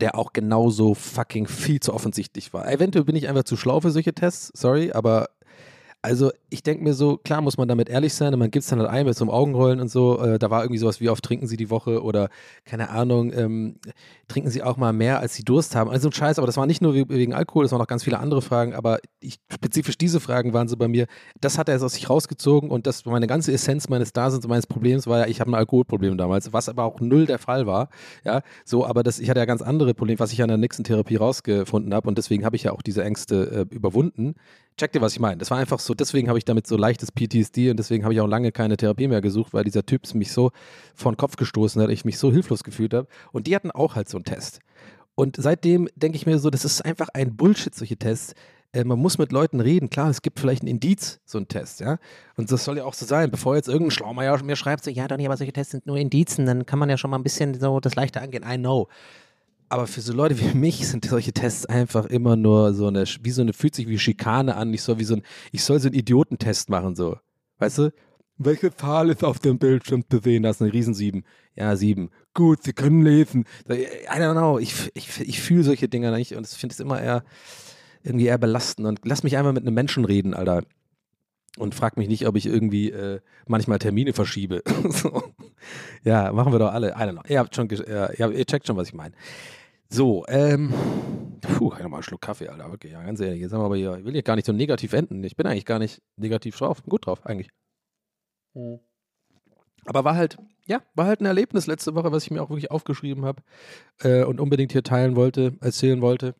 der auch genauso fucking viel zu offensichtlich war. Eventuell bin ich einfach zu schlau für solche Tests, sorry, aber also ich denke mir so, klar muss man damit ehrlich sein und man gibt es dann halt ein mit so einem Augenrollen und so. Äh, da war irgendwie sowas wie oft trinken sie die Woche oder keine Ahnung, ähm, trinken sie auch mal mehr, als sie Durst haben. Also ein Scheiß, aber das war nicht nur wegen Alkohol, das waren noch ganz viele andere Fragen, aber ich, spezifisch diese Fragen waren so bei mir, das hat er aus sich rausgezogen und das meine ganze Essenz meines Daseins und meines Problems war ja, ich habe ein Alkoholproblem damals, was aber auch null der Fall war. Ja, so, aber das, ich hatte ja ganz andere Probleme, was ich an der nächsten Therapie rausgefunden habe und deswegen habe ich ja auch diese Ängste äh, überwunden. Checkt ihr, was ich meine? Das war einfach so, deswegen habe ich damit so leichtes PTSD und deswegen habe ich auch lange keine Therapie mehr gesucht, weil dieser Typ mich so vor den Kopf gestoßen hat, ich mich so hilflos gefühlt habe. Und die hatten auch halt so einen Test. Und seitdem denke ich mir so, das ist einfach ein Bullshit, solche Tests. Äh, man muss mit Leuten reden. Klar, es gibt vielleicht ein Indiz, so ein Test, ja. Und das soll ja auch so sein. Bevor jetzt irgendein Schlaumeier mir schreibt, so, ja, Donny, aber solche Tests sind nur Indizen, dann kann man ja schon mal ein bisschen so das leichter angehen. I know. Aber für so Leute wie mich sind solche Tests einfach immer nur so eine, wie so eine, fühlt sich wie Schikane an. Ich soll wie so ein, ich soll so einen Idiotentest machen, so. Weißt du? Welche Zahl ist auf dem Bildschirm zu sehen? Das ist eine Riesen 7. Ja, 7. Gut, Sie können lesen. I don't know. Ich, ich, ich fühle solche Dinger nicht und ich finde es immer eher irgendwie eher belastend. Und lass mich einmal mit einem Menschen reden, Alter. und frag mich nicht, ob ich irgendwie äh, manchmal Termine verschiebe. so. Ja, machen wir doch alle. I don't know. Ihr habt schon, äh, ihr checkt schon, was ich meine. So, ähm, puh, nochmal einen Schluck Kaffee, Alter, wirklich, ja, ganz ehrlich, jetzt haben wir aber hier, ich will hier gar nicht so negativ enden. Ich bin eigentlich gar nicht negativ drauf, gut drauf, eigentlich. Mhm. Aber war halt, ja, war halt ein Erlebnis letzte Woche, was ich mir auch wirklich aufgeschrieben habe äh, und unbedingt hier teilen wollte, erzählen wollte.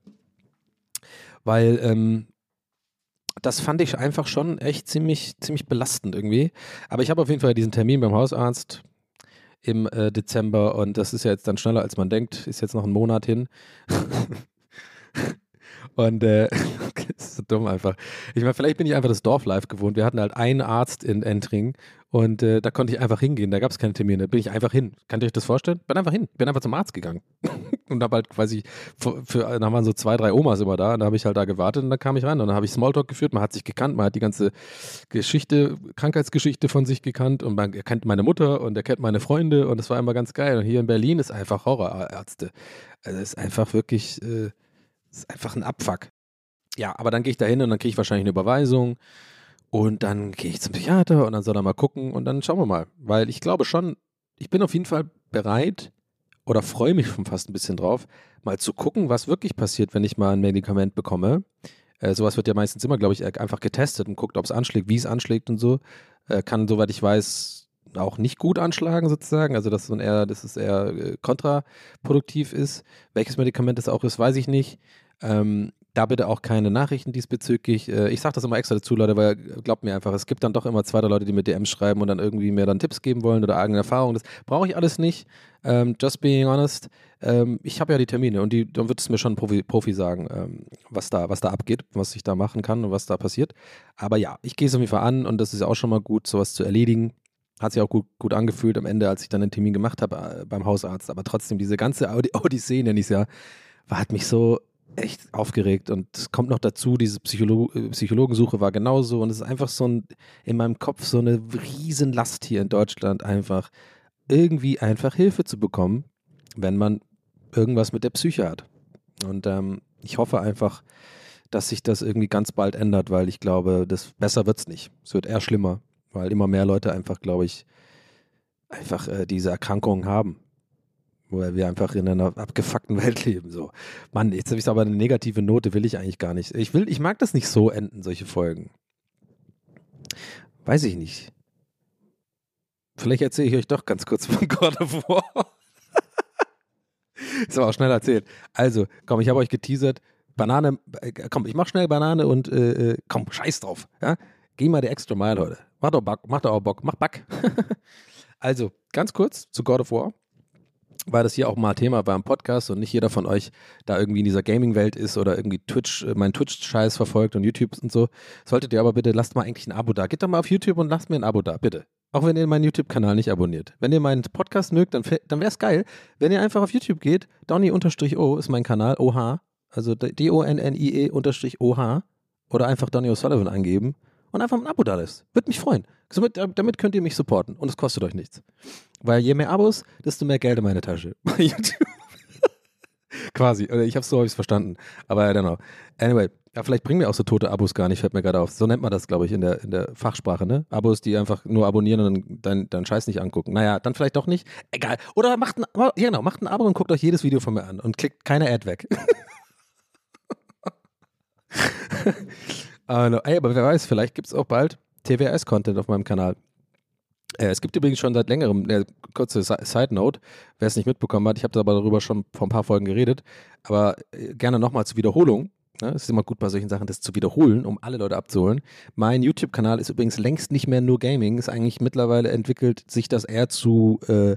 Weil ähm, das fand ich einfach schon echt ziemlich, ziemlich belastend irgendwie. Aber ich habe auf jeden Fall diesen Termin beim Hausarzt im äh, Dezember und das ist ja jetzt dann schneller, als man denkt. Ist jetzt noch ein Monat hin. Und äh, das ist so dumm einfach. Ich meine, vielleicht bin ich einfach das Dorflife gewohnt. Wir hatten halt einen Arzt in Entring und äh, da konnte ich einfach hingehen. Da gab es keine Termine. Bin ich einfach hin. Könnt ihr euch das vorstellen? Bin einfach hin. Bin einfach zum Arzt gegangen. und habe halt quasi, für, für, da waren so zwei, drei Omas immer da. Und da habe ich halt da gewartet und dann kam ich rein. Und dann habe ich Smalltalk geführt. Man hat sich gekannt. Man hat die ganze Geschichte, Krankheitsgeschichte von sich gekannt. Und man kennt meine Mutter und er kennt meine Freunde. Und das war immer ganz geil. Und hier in Berlin ist einfach Horrorärzte. Also es ist einfach wirklich. Äh, ist einfach ein Abfuck. Ja, aber dann gehe ich da hin und dann kriege ich wahrscheinlich eine Überweisung und dann gehe ich zum Psychiater und dann soll er mal gucken und dann schauen wir mal. Weil ich glaube schon, ich bin auf jeden Fall bereit oder freue mich schon fast ein bisschen drauf, mal zu gucken, was wirklich passiert, wenn ich mal ein Medikament bekomme. Äh, sowas wird ja meistens immer, glaube ich, einfach getestet und guckt, ob es anschlägt, wie es anschlägt und so. Äh, kann, soweit ich weiß, auch nicht gut anschlagen sozusagen, also dass, so eher, dass es eher äh, kontraproduktiv ist. Welches Medikament es auch ist, weiß ich nicht. Ähm, da bitte auch keine Nachrichten diesbezüglich. Äh, ich sage das immer extra dazu, Leute, weil glaubt mir einfach, es gibt dann doch immer zwei, Leute, die mir DMs schreiben und dann irgendwie mir dann Tipps geben wollen oder eigene Erfahrungen. Das brauche ich alles nicht. Ähm, just being honest. Ähm, ich habe ja die Termine und die, dann wird es mir schon ein Profi, Profi sagen, ähm, was, da, was da abgeht, was ich da machen kann und was da passiert. Aber ja, ich gehe es auf jeden Fall an und das ist ja auch schon mal gut, sowas zu erledigen. Hat sich auch gut, gut angefühlt am Ende, als ich dann den Termin gemacht habe äh, beim Hausarzt. Aber trotzdem, diese ganze Odyssee, nenne ich es ja, war, hat mich so echt aufgeregt. Und es kommt noch dazu, diese Psycholo äh, Psychologensuche war genauso. Und es ist einfach so ein, in meinem Kopf so eine Riesenlast hier in Deutschland, einfach irgendwie einfach Hilfe zu bekommen, wenn man irgendwas mit der Psyche hat. Und ähm, ich hoffe einfach, dass sich das irgendwie ganz bald ändert, weil ich glaube, das besser wird es nicht. Es wird eher schlimmer weil immer mehr Leute einfach, glaube ich, einfach äh, diese Erkrankungen haben. Weil wir einfach in einer abgefuckten Welt leben. So. Mann, jetzt habe ich aber eine negative Note, will ich eigentlich gar nicht. Ich will, ich mag das nicht so enden, solche Folgen. Weiß ich nicht. Vielleicht erzähle ich euch doch ganz kurz von God of War. Ist aber auch schnell erzählt. Also, komm, ich habe euch geteasert. Banane, äh, komm, ich mach schnell Banane und äh, äh komm, scheiß drauf. Ja? Geh mal die extra Mile heute. Macht doch Bock, macht doch auch Bock, mach Back. also, ganz kurz zu God of War, weil das hier auch mal Thema beim Podcast und nicht jeder von euch da irgendwie in dieser Gaming-Welt ist oder irgendwie Twitch, äh, meinen Twitch-Scheiß verfolgt und YouTube und so. Solltet ihr aber bitte, lasst mal eigentlich ein Abo da. Geht doch mal auf YouTube und lasst mir ein Abo da, bitte. Auch wenn ihr meinen YouTube-Kanal nicht abonniert. Wenn ihr meinen Podcast mögt, dann, dann wäre es geil, wenn ihr einfach auf YouTube geht. Donny-O ist mein Kanal, OH. Also D-O-N-N-I-E-OH. Oder einfach Donny O'Sullivan eingeben und einfach ein Abo da lässt. Würde mich freuen. Somit, damit könnt ihr mich supporten und es kostet euch nichts. Weil je mehr Abos, desto mehr Geld in meine Tasche. Bei YouTube. Quasi. Ich habe so habe verstanden. Aber I don't know. Anyway, ja, vielleicht bringen mir auch so tote Abos gar nicht, fällt mir gerade auf. So nennt man das, glaube ich, in der, in der Fachsprache, ne? Abos, die einfach nur abonnieren und dann deinen Scheiß nicht angucken. Naja, dann vielleicht doch nicht. Egal. Oder macht ein, ja, genau, macht ein Abo und guckt euch jedes Video von mir an und klickt keine Ad weg. Uh, ey, aber wer weiß, vielleicht gibt es auch bald TWS-Content auf meinem Kanal. Äh, es gibt übrigens schon seit längerem, eine kurze Side Note, wer es nicht mitbekommen hat, ich habe aber darüber schon vor ein paar Folgen geredet, aber äh, gerne nochmal zur Wiederholung. Ne? Es ist immer gut bei solchen Sachen, das zu wiederholen, um alle Leute abzuholen. Mein YouTube-Kanal ist übrigens längst nicht mehr nur Gaming, ist eigentlich mittlerweile entwickelt sich das eher zu äh,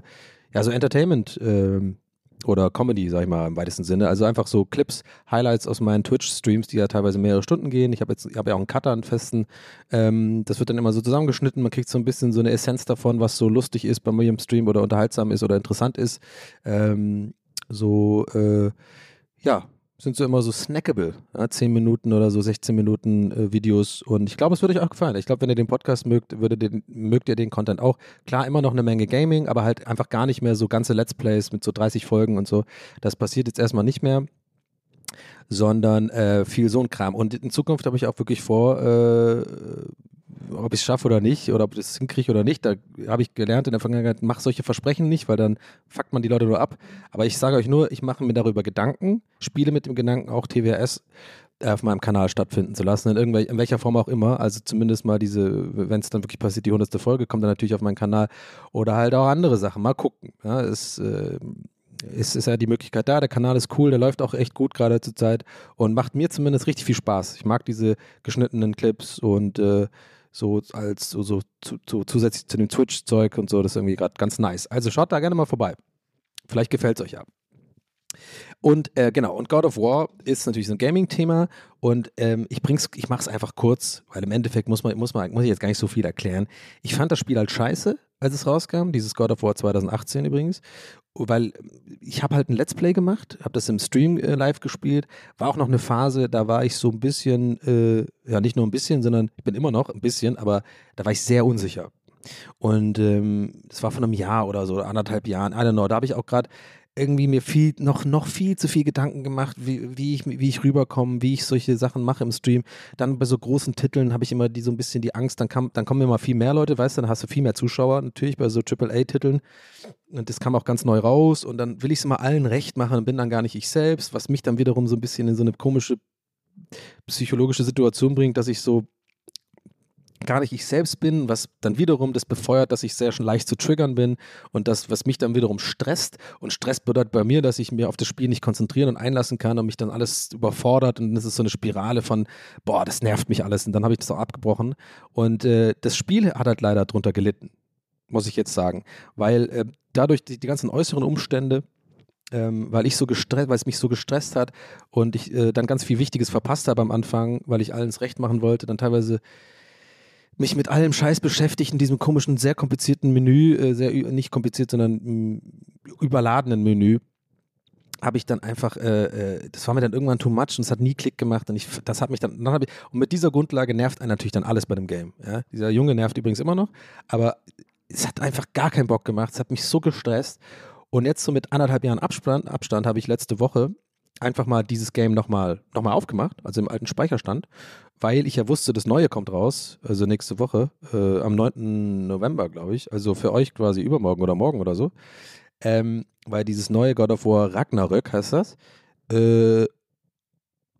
ja, so Entertainment. Ähm, oder Comedy, sag ich mal, im weitesten Sinne. Also einfach so Clips, Highlights aus meinen Twitch-Streams, die ja teilweise mehrere Stunden gehen. Ich habe jetzt, ich ja auch einen Cutter, einen festen. Ähm, das wird dann immer so zusammengeschnitten. Man kriegt so ein bisschen so eine Essenz davon, was so lustig ist bei mir im Stream oder unterhaltsam ist oder interessant ist. Ähm, so, äh, ja, sind so immer so snackable. Ja, 10 Minuten oder so, 16 Minuten äh, Videos. Und ich glaube, es würde euch auch gefallen. Ich glaube, wenn ihr den Podcast mögt, würde den, mögt ihr den Content auch. Klar, immer noch eine Menge Gaming, aber halt einfach gar nicht mehr so ganze Let's Plays mit so 30 Folgen und so. Das passiert jetzt erstmal nicht mehr sondern äh, viel so ein Kram. Und in Zukunft habe ich auch wirklich vor, äh, ob ich es schaffe oder nicht, oder ob ich das hinkriege oder nicht. Da habe ich gelernt in der Vergangenheit, mach solche Versprechen nicht, weil dann fuckt man die Leute nur ab. Aber ich sage euch nur, ich mache mir darüber Gedanken, spiele mit dem Gedanken, auch TWS auf meinem Kanal stattfinden zu lassen, in, irgendwel in welcher Form auch immer. Also zumindest mal diese, wenn es dann wirklich passiert, die hundertste Folge kommt dann natürlich auf meinen Kanal oder halt auch andere Sachen. Mal gucken. Ja, es äh, ist, ist ja die Möglichkeit da. Der Kanal ist cool, der läuft auch echt gut gerade zur Zeit und macht mir zumindest richtig viel Spaß. Ich mag diese geschnittenen Clips und äh, so als so, so zu, zusätzlich zu dem Twitch-Zeug und so, das ist irgendwie gerade ganz nice. Also schaut da gerne mal vorbei. Vielleicht gefällt es euch ja. Und äh, genau, und God of War ist natürlich so ein Gaming-Thema und ähm, ich bring's, ich mach's einfach kurz, weil im Endeffekt muss man, muss man, muss ich jetzt gar nicht so viel erklären. Ich fand das Spiel halt scheiße, als es rauskam, dieses God of War 2018 übrigens, weil ich habe halt ein Let's Play gemacht, habe das im Stream äh, live gespielt, war auch noch eine Phase, da war ich so ein bisschen, äh, ja nicht nur ein bisschen, sondern ich bin immer noch ein bisschen, aber da war ich sehr unsicher. Und ähm, war von einem Jahr oder so, anderthalb Jahren, I don't know, da habe ich auch gerade irgendwie mir viel, noch, noch viel zu viel Gedanken gemacht, wie, wie, ich, wie ich rüberkomme, wie ich solche Sachen mache im Stream. Dann bei so großen Titeln habe ich immer die, so ein bisschen die Angst, dann, kam, dann kommen immer viel mehr Leute, weißt du, dann hast du viel mehr Zuschauer natürlich bei so AAA-Titeln. Und das kam auch ganz neu raus und dann will ich es immer allen recht machen und bin dann gar nicht ich selbst, was mich dann wiederum so ein bisschen in so eine komische psychologische Situation bringt, dass ich so gar nicht ich selbst bin, was dann wiederum das befeuert, dass ich sehr schon leicht zu triggern bin und das, was mich dann wiederum stresst. Und Stress bedeutet bei mir, dass ich mir auf das Spiel nicht konzentrieren und einlassen kann und mich dann alles überfordert und es ist so eine Spirale von, boah, das nervt mich alles und dann habe ich das auch abgebrochen. Und äh, das Spiel hat halt leider drunter gelitten, muss ich jetzt sagen, weil äh, dadurch die, die ganzen äußeren Umstände, ähm, weil ich so gestresst, weil es mich so gestresst hat und ich äh, dann ganz viel Wichtiges verpasst habe am Anfang, weil ich allen recht machen wollte, dann teilweise mich mit allem Scheiß beschäftigt in diesem komischen, sehr komplizierten Menü, äh, sehr nicht kompliziert, sondern mm, überladenen Menü, habe ich dann einfach, äh, äh, das war mir dann irgendwann too much und es hat nie Klick gemacht und ich, das hat mich dann, dann ich, und mit dieser Grundlage nervt einen natürlich dann alles bei dem Game. Ja? Dieser Junge nervt übrigens immer noch, aber es hat einfach gar keinen Bock gemacht, es hat mich so gestresst und jetzt so mit anderthalb Jahren Abstand, Abstand habe ich letzte Woche einfach mal dieses Game nochmal noch mal aufgemacht, also im alten Speicherstand, weil ich ja wusste, das Neue kommt raus, also nächste Woche, äh, am 9. November, glaube ich, also für euch quasi übermorgen oder morgen oder so, ähm, weil dieses neue God of War Ragnarök heißt das, äh,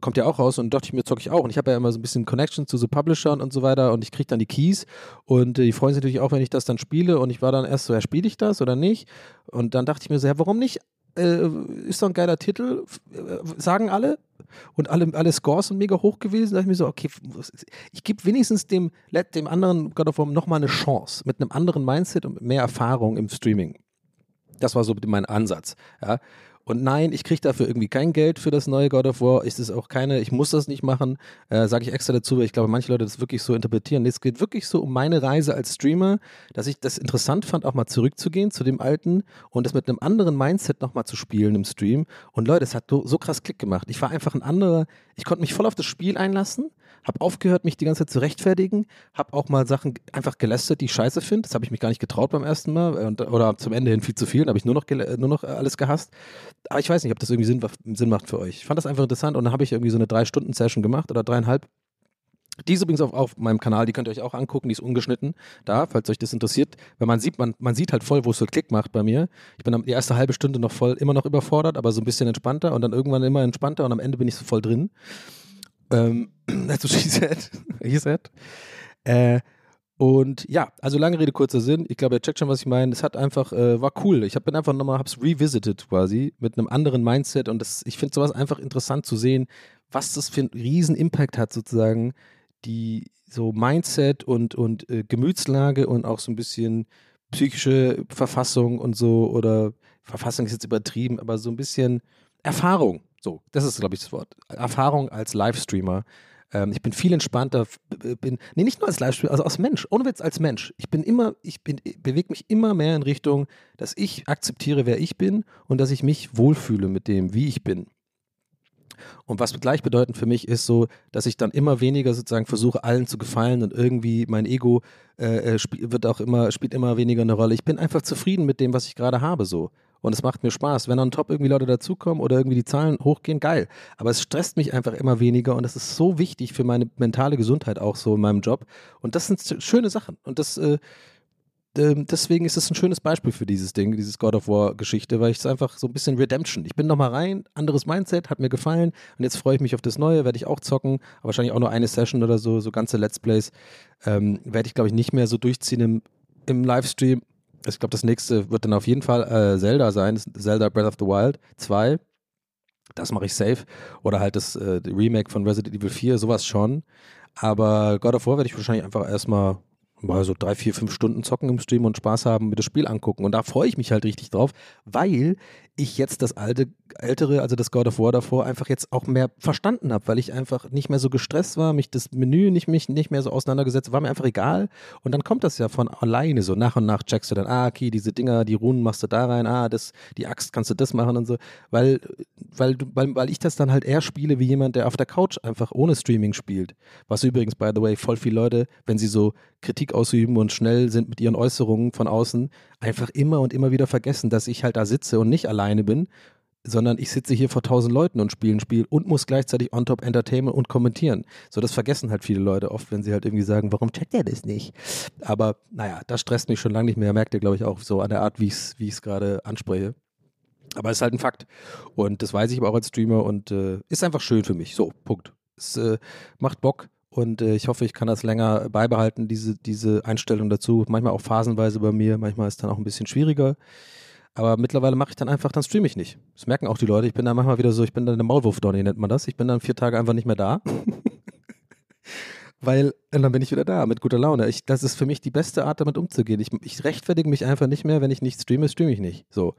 kommt ja auch raus und dachte ich mir, zocke ich auch. Und ich habe ja immer so ein bisschen Connection zu so Publishern und so weiter und ich kriege dann die Keys und die freuen sich natürlich auch, wenn ich das dann spiele und ich war dann erst so, ja, spiele ich das oder nicht? Und dann dachte ich mir so, ja, warum nicht äh, ist doch ein geiler Titel, äh, sagen alle. Und alle, alle Scores sind mega hoch gewesen. Da dachte ich mir so, okay, ich gebe wenigstens dem, dem anderen God of War nochmal eine Chance mit einem anderen Mindset und mehr Erfahrung im Streaming. Das war so mein Ansatz. Ja. Und nein, ich kriege dafür irgendwie kein Geld für das neue God of War. Ist es auch keine, ich muss das nicht machen, äh, sage ich extra dazu, weil ich glaube, manche Leute das wirklich so interpretieren. Es geht wirklich so um meine Reise als Streamer, dass ich das interessant fand, auch mal zurückzugehen zu dem Alten und das mit einem anderen Mindset nochmal zu spielen im Stream. Und Leute, es hat so, so krass Klick gemacht. Ich war einfach ein anderer, ich konnte mich voll auf das Spiel einlassen habe aufgehört, mich die ganze Zeit zu rechtfertigen, habe auch mal Sachen einfach gelästert, die ich scheiße finde. Das habe ich mich gar nicht getraut beim ersten Mal und, oder zum Ende hin viel zu viel. Dann habe ich nur noch, nur noch alles gehasst. Aber ich weiß nicht, ob das irgendwie Sinn, Sinn macht für euch. Ich fand das einfach interessant und dann habe ich irgendwie so eine Drei-Stunden-Session gemacht oder dreieinhalb. Die ist übrigens auf, auf meinem Kanal, die könnt ihr euch auch angucken, die ist ungeschnitten da, falls euch das interessiert. Weil man sieht, man, man sieht halt voll, wo es so Klick macht bei mir. Ich bin die erste halbe Stunde noch voll, immer noch überfordert, aber so ein bisschen entspannter und dann irgendwann immer entspannter und am Ende bin ich so voll drin. Ähm, that's what she said. He said. Äh, und ja, also lange Rede, kurzer Sinn. Ich glaube, ihr checkt schon, was ich meine. Es hat einfach, äh, war cool. Ich habe einfach nochmal, hab's revisited quasi mit einem anderen Mindset und das, ich finde sowas einfach interessant zu sehen, was das für einen riesen Impact hat sozusagen, die so Mindset und, und äh, Gemütslage und auch so ein bisschen psychische Verfassung und so oder Verfassung ist jetzt übertrieben, aber so ein bisschen Erfahrung so, das ist, glaube ich, das Wort. Erfahrung als Livestreamer. Ähm, ich bin viel entspannter, bin, nee, nicht nur als Livestreamer, also als Mensch, ohne Witz als Mensch. Ich bin immer, ich bin, bewege mich immer mehr in Richtung, dass ich akzeptiere, wer ich bin und dass ich mich wohlfühle mit dem, wie ich bin. Und was gleichbedeutend für mich ist so, dass ich dann immer weniger sozusagen versuche, allen zu gefallen und irgendwie mein Ego äh, äh wird auch immer, spielt immer weniger eine Rolle. Ich bin einfach zufrieden mit dem, was ich gerade habe so. Und es macht mir Spaß. Wenn on top irgendwie Leute dazukommen oder irgendwie die Zahlen hochgehen, geil. Aber es stresst mich einfach immer weniger und das ist so wichtig für meine mentale Gesundheit auch so in meinem Job. Und das sind schöne Sachen. Und das, äh, ähm, deswegen ist es ein schönes Beispiel für dieses Ding, dieses God of War Geschichte, weil ich es einfach so ein bisschen Redemption. Ich bin nochmal rein, anderes Mindset, hat mir gefallen und jetzt freue ich mich auf das Neue, werde ich auch zocken, aber wahrscheinlich auch nur eine Session oder so, so ganze Let's Plays ähm, werde ich glaube ich nicht mehr so durchziehen im, im Livestream. Ich glaube, das nächste wird dann auf jeden Fall äh, Zelda sein, Zelda Breath of the Wild 2. Das mache ich safe. Oder halt das äh, Remake von Resident Evil 4, sowas schon. Aber God of War werde ich wahrscheinlich einfach erstmal mal so drei, vier, fünf Stunden zocken im Stream und Spaß haben, mir das Spiel angucken. Und da freue ich mich halt richtig drauf, weil ich jetzt das alte, ältere, also das God of War davor, einfach jetzt auch mehr verstanden habe, weil ich einfach nicht mehr so gestresst war, mich das Menü nicht, mich nicht mehr so auseinandergesetzt, war mir einfach egal. Und dann kommt das ja von alleine so. Nach und nach checkst du dann, ah, okay, diese Dinger, die Runen machst du da rein, ah, das, die Axt kannst du das machen und so. Weil, weil, weil, weil ich das dann halt eher spiele wie jemand, der auf der Couch einfach ohne Streaming spielt. Was übrigens, by the way, voll viele Leute, wenn sie so Kritik ausüben und schnell sind mit ihren Äußerungen von außen, einfach immer und immer wieder vergessen, dass ich halt da sitze und nicht alleine bin, sondern ich sitze hier vor tausend Leuten und spiele ein Spiel und muss gleichzeitig on top entertainen und kommentieren. So, das vergessen halt viele Leute oft, wenn sie halt irgendwie sagen, warum checkt er das nicht? Aber naja, das stresst mich schon lange nicht mehr, merkt ihr, glaube ich, auch so an der Art, wie ich es wie gerade anspreche. Aber es ist halt ein Fakt. Und das weiß ich aber auch als Streamer und äh, ist einfach schön für mich. So, Punkt. Es äh, macht Bock. Und äh, ich hoffe, ich kann das länger beibehalten, diese, diese Einstellung dazu. Manchmal auch phasenweise bei mir, manchmal ist dann auch ein bisschen schwieriger. Aber mittlerweile mache ich dann einfach, dann streame ich nicht. Das merken auch die Leute. Ich bin dann manchmal wieder so, ich bin dann eine Maulwurf-Donny, nennt man das. Ich bin dann vier Tage einfach nicht mehr da. Weil, und dann bin ich wieder da mit guter Laune. Ich, das ist für mich die beste Art, damit umzugehen. Ich, ich rechtfertige mich einfach nicht mehr, wenn ich nicht streame, streame ich nicht. So.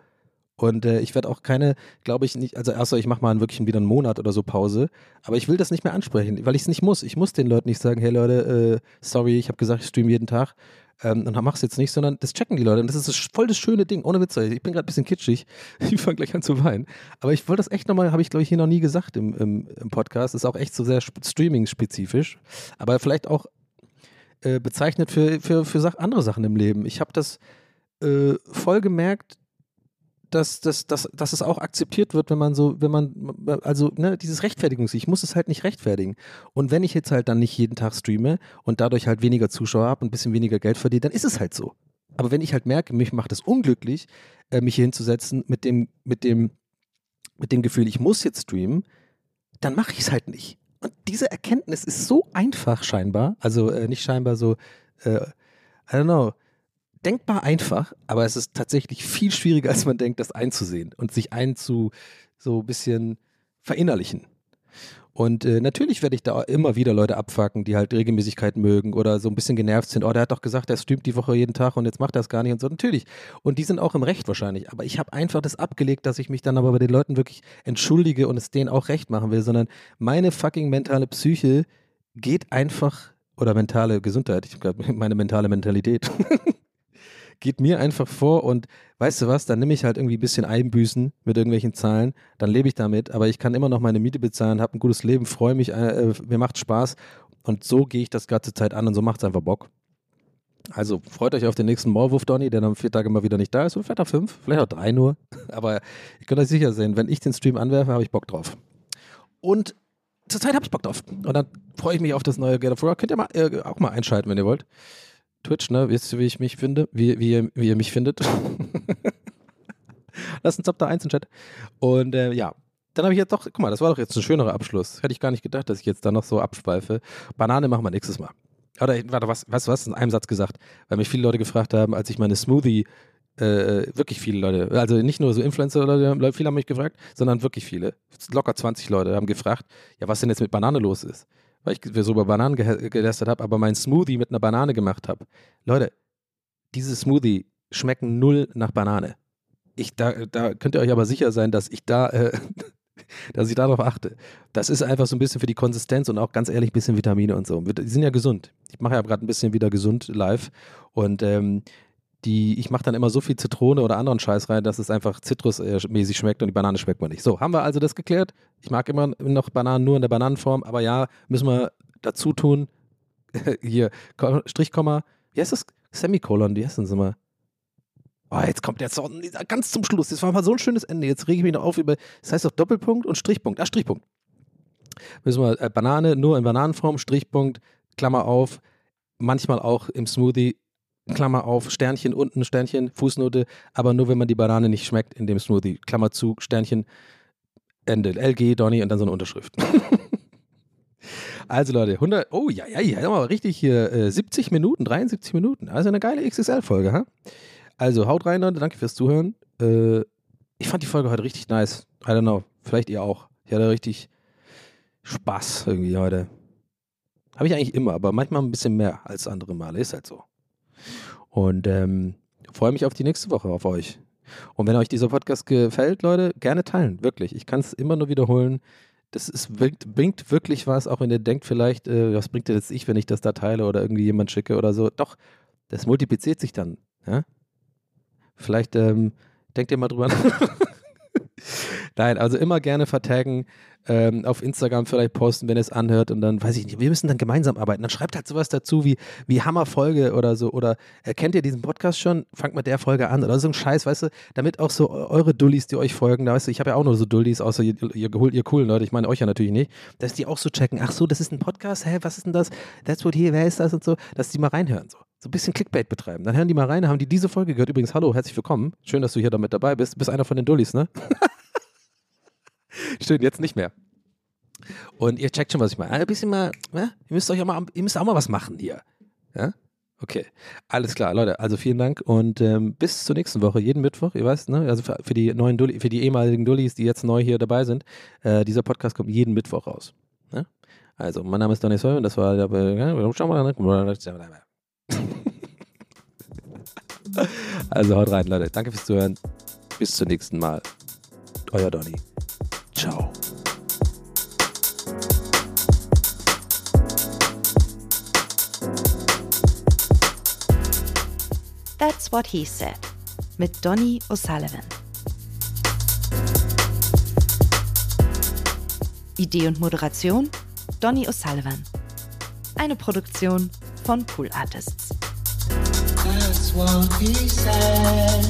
Und äh, ich werde auch keine, glaube ich nicht, also erst ich mache mal wirklich wieder einen Monat oder so Pause, aber ich will das nicht mehr ansprechen, weil ich es nicht muss. Ich muss den Leuten nicht sagen, hey Leute, äh, sorry, ich habe gesagt, ich streame jeden Tag ähm, und mach's jetzt nicht, sondern das checken die Leute. Und das ist voll das schöne Ding, ohne Witze. Ich bin gerade ein bisschen kitschig. Ich fange gleich an zu weinen. Aber ich wollte das echt nochmal, habe ich glaube ich hier noch nie gesagt im, im, im Podcast. Ist auch echt so sehr streaming-spezifisch. Aber vielleicht auch äh, bezeichnet für, für, für andere Sachen im Leben. Ich habe das äh, voll gemerkt, dass, dass, dass, dass es auch akzeptiert wird, wenn man so, wenn man, also ne, dieses Rechtfertigungs, ich muss es halt nicht rechtfertigen. Und wenn ich jetzt halt dann nicht jeden Tag streame und dadurch halt weniger Zuschauer habe und ein bisschen weniger Geld verdiene, dann ist es halt so. Aber wenn ich halt merke, mich macht es unglücklich, äh, mich hier hinzusetzen mit dem, mit dem, mit dem Gefühl, ich muss jetzt streamen, dann mache ich es halt nicht. Und diese Erkenntnis ist so einfach scheinbar, also äh, nicht scheinbar so, äh, I don't know, denkbar einfach, aber es ist tatsächlich viel schwieriger, als man denkt, das einzusehen und sich einzu so ein bisschen verinnerlichen. Und äh, natürlich werde ich da immer wieder Leute abfacken, die halt Regelmäßigkeit mögen oder so ein bisschen genervt sind. Oh, der hat doch gesagt, der streamt die Woche jeden Tag und jetzt macht er es gar nicht und so. Natürlich. Und die sind auch im Recht wahrscheinlich. Aber ich habe einfach das abgelegt, dass ich mich dann aber bei den Leuten wirklich entschuldige und es denen auch recht machen will, sondern meine fucking mentale Psyche geht einfach, oder mentale Gesundheit, ich glaube, meine mentale Mentalität geht mir einfach vor und weißt du was, dann nehme ich halt irgendwie ein bisschen Einbüßen mit irgendwelchen Zahlen, dann lebe ich damit, aber ich kann immer noch meine Miete bezahlen, habe ein gutes Leben, freue mich, äh, mir macht Spaß und so gehe ich das ganze Zeit an und so macht es einfach Bock. Also freut euch auf den nächsten Maulwurf, Donny, der dann vier Tage mal wieder nicht da ist. Oder vielleicht auch fünf, vielleicht auch drei nur. Aber ihr könnt euch sicher sein, wenn ich den Stream anwerfe, habe ich Bock drauf. Und zurzeit habe ich Bock drauf. Und dann freue ich mich auf das neue God of War. Könnt ihr mal, äh, auch mal einschalten, wenn ihr wollt. Twitch, ne? Wisst ihr, wie ich mich finde? Wie, wie, ihr, wie ihr mich findet? Lass uns ab da eins im Chat. Und äh, ja, dann habe ich jetzt doch, guck mal, das war doch jetzt ein schönerer Abschluss. Hätte ich gar nicht gedacht, dass ich jetzt da noch so abschweife. Banane machen wir nächstes Mal. Oder, warte, was, du was? In einem Satz gesagt, weil mich viele Leute gefragt haben, als ich meine Smoothie, äh, wirklich viele Leute, also nicht nur so Influencer viele haben mich gefragt, sondern wirklich viele, locker 20 Leute haben gefragt, ja, was denn jetzt mit Banane los ist weil ich so über Bananen gelästert habe, aber mein Smoothie mit einer Banane gemacht habe. Leute, diese Smoothie schmecken null nach Banane. Ich, da, da könnt ihr euch aber sicher sein, dass ich da, äh, dass ich darauf achte. Das ist einfach so ein bisschen für die Konsistenz und auch ganz ehrlich ein bisschen Vitamine und so. Die sind ja gesund. Ich mache ja gerade ein bisschen wieder gesund live und ähm, die, ich mache dann immer so viel Zitrone oder anderen Scheiß rein, dass es einfach zitrusmäßig schmeckt und die Banane schmeckt mir nicht. So, haben wir also das geklärt. Ich mag immer noch Bananen nur in der Bananenform, aber ja, müssen wir dazu tun. Hier, Strichkomma, wie heißt das? Semikolon, wie heißt das immer? Oh, jetzt kommt der Song ganz zum Schluss. Das war mal so ein schönes Ende. Jetzt rege ich mich noch auf über. Das heißt doch Doppelpunkt und Strichpunkt. Ah, Strichpunkt. Müssen wir äh, Banane nur in Bananenform, Strichpunkt, Klammer auf, manchmal auch im Smoothie, Klammer auf, Sternchen unten, Sternchen, Fußnote, aber nur wenn man die Banane nicht schmeckt in dem Smoothie. Klammer zu, Sternchen, Ende. LG, Donny und dann so eine Unterschrift. also Leute, 100, oh ja, ja, ja, aber richtig hier, äh, 70 Minuten, 73 Minuten. Also eine geile XXL-Folge, ha? Also haut rein, Leute, danke fürs Zuhören. Äh, ich fand die Folge heute richtig nice. I don't know, vielleicht ihr auch. Ich hatte richtig Spaß irgendwie heute. Habe ich eigentlich immer, aber manchmal ein bisschen mehr als andere Male. Ist halt so. Und ähm, freue mich auf die nächste Woche, auf euch. Und wenn euch dieser Podcast gefällt, Leute, gerne teilen. Wirklich. Ich kann es immer nur wiederholen. Das ist, bringt, bringt, wirklich was, auch wenn ihr denkt, vielleicht, äh, was bringt jetzt ich, wenn ich das da teile oder irgendwie jemand schicke oder so. Doch, das multipliziert sich dann. Ja? Vielleicht ähm, denkt ihr mal drüber nach. Nein, also immer gerne vertaggen, ähm, auf Instagram vielleicht posten, wenn es anhört und dann, weiß ich nicht, wir müssen dann gemeinsam arbeiten. Dann schreibt halt sowas dazu wie, wie Hammerfolge oder so oder äh, kennt ihr diesen Podcast schon? Fangt mit der Folge an oder so ein Scheiß, weißt du, damit auch so eure Dullis, die euch folgen, da weißt du, ich habe ja auch nur so Dullis, außer ihr, ihr, ihr coolen Leute, ich meine euch ja natürlich nicht, dass die auch so checken, ach so, das ist ein Podcast, hä, was ist denn das? That's what here, wer ist das und so, dass die mal reinhören so so ein bisschen Clickbait betreiben. Dann hören die mal rein, haben die diese Folge gehört. Übrigens, hallo, herzlich willkommen. Schön, dass du hier damit dabei bist. Bist einer von den Dullis, ne? Stimmt, jetzt nicht mehr. Und ihr checkt schon, was ich meine. Ein bisschen mal, ja? ihr müsst euch auch mal, ihr müsst auch mal was machen hier. Ja? Okay, alles klar, Leute. Also vielen Dank und ähm, bis zur nächsten Woche, jeden Mittwoch. Ihr weißt, ne? Also für, für die neuen Dulli, für die ehemaligen Dullis, die jetzt neu hier dabei sind, äh, dieser Podcast kommt jeden Mittwoch raus. Ne? Also, mein Name ist Donny Soll und das war der. Also haut rein, Leute. Danke fürs Zuhören. Bis zum nächsten Mal. Euer Donny. Ciao. That's What He Said mit Donny O'Sullivan. Idee und Moderation Donny O'Sullivan. Eine Produktion von Pool Artists. That's what he said.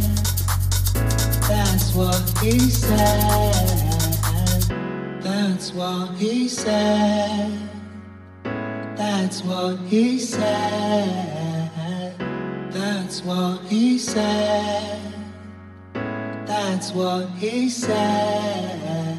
That's what he said. That's what he said. That's what he said. That's what he said. That's what he said.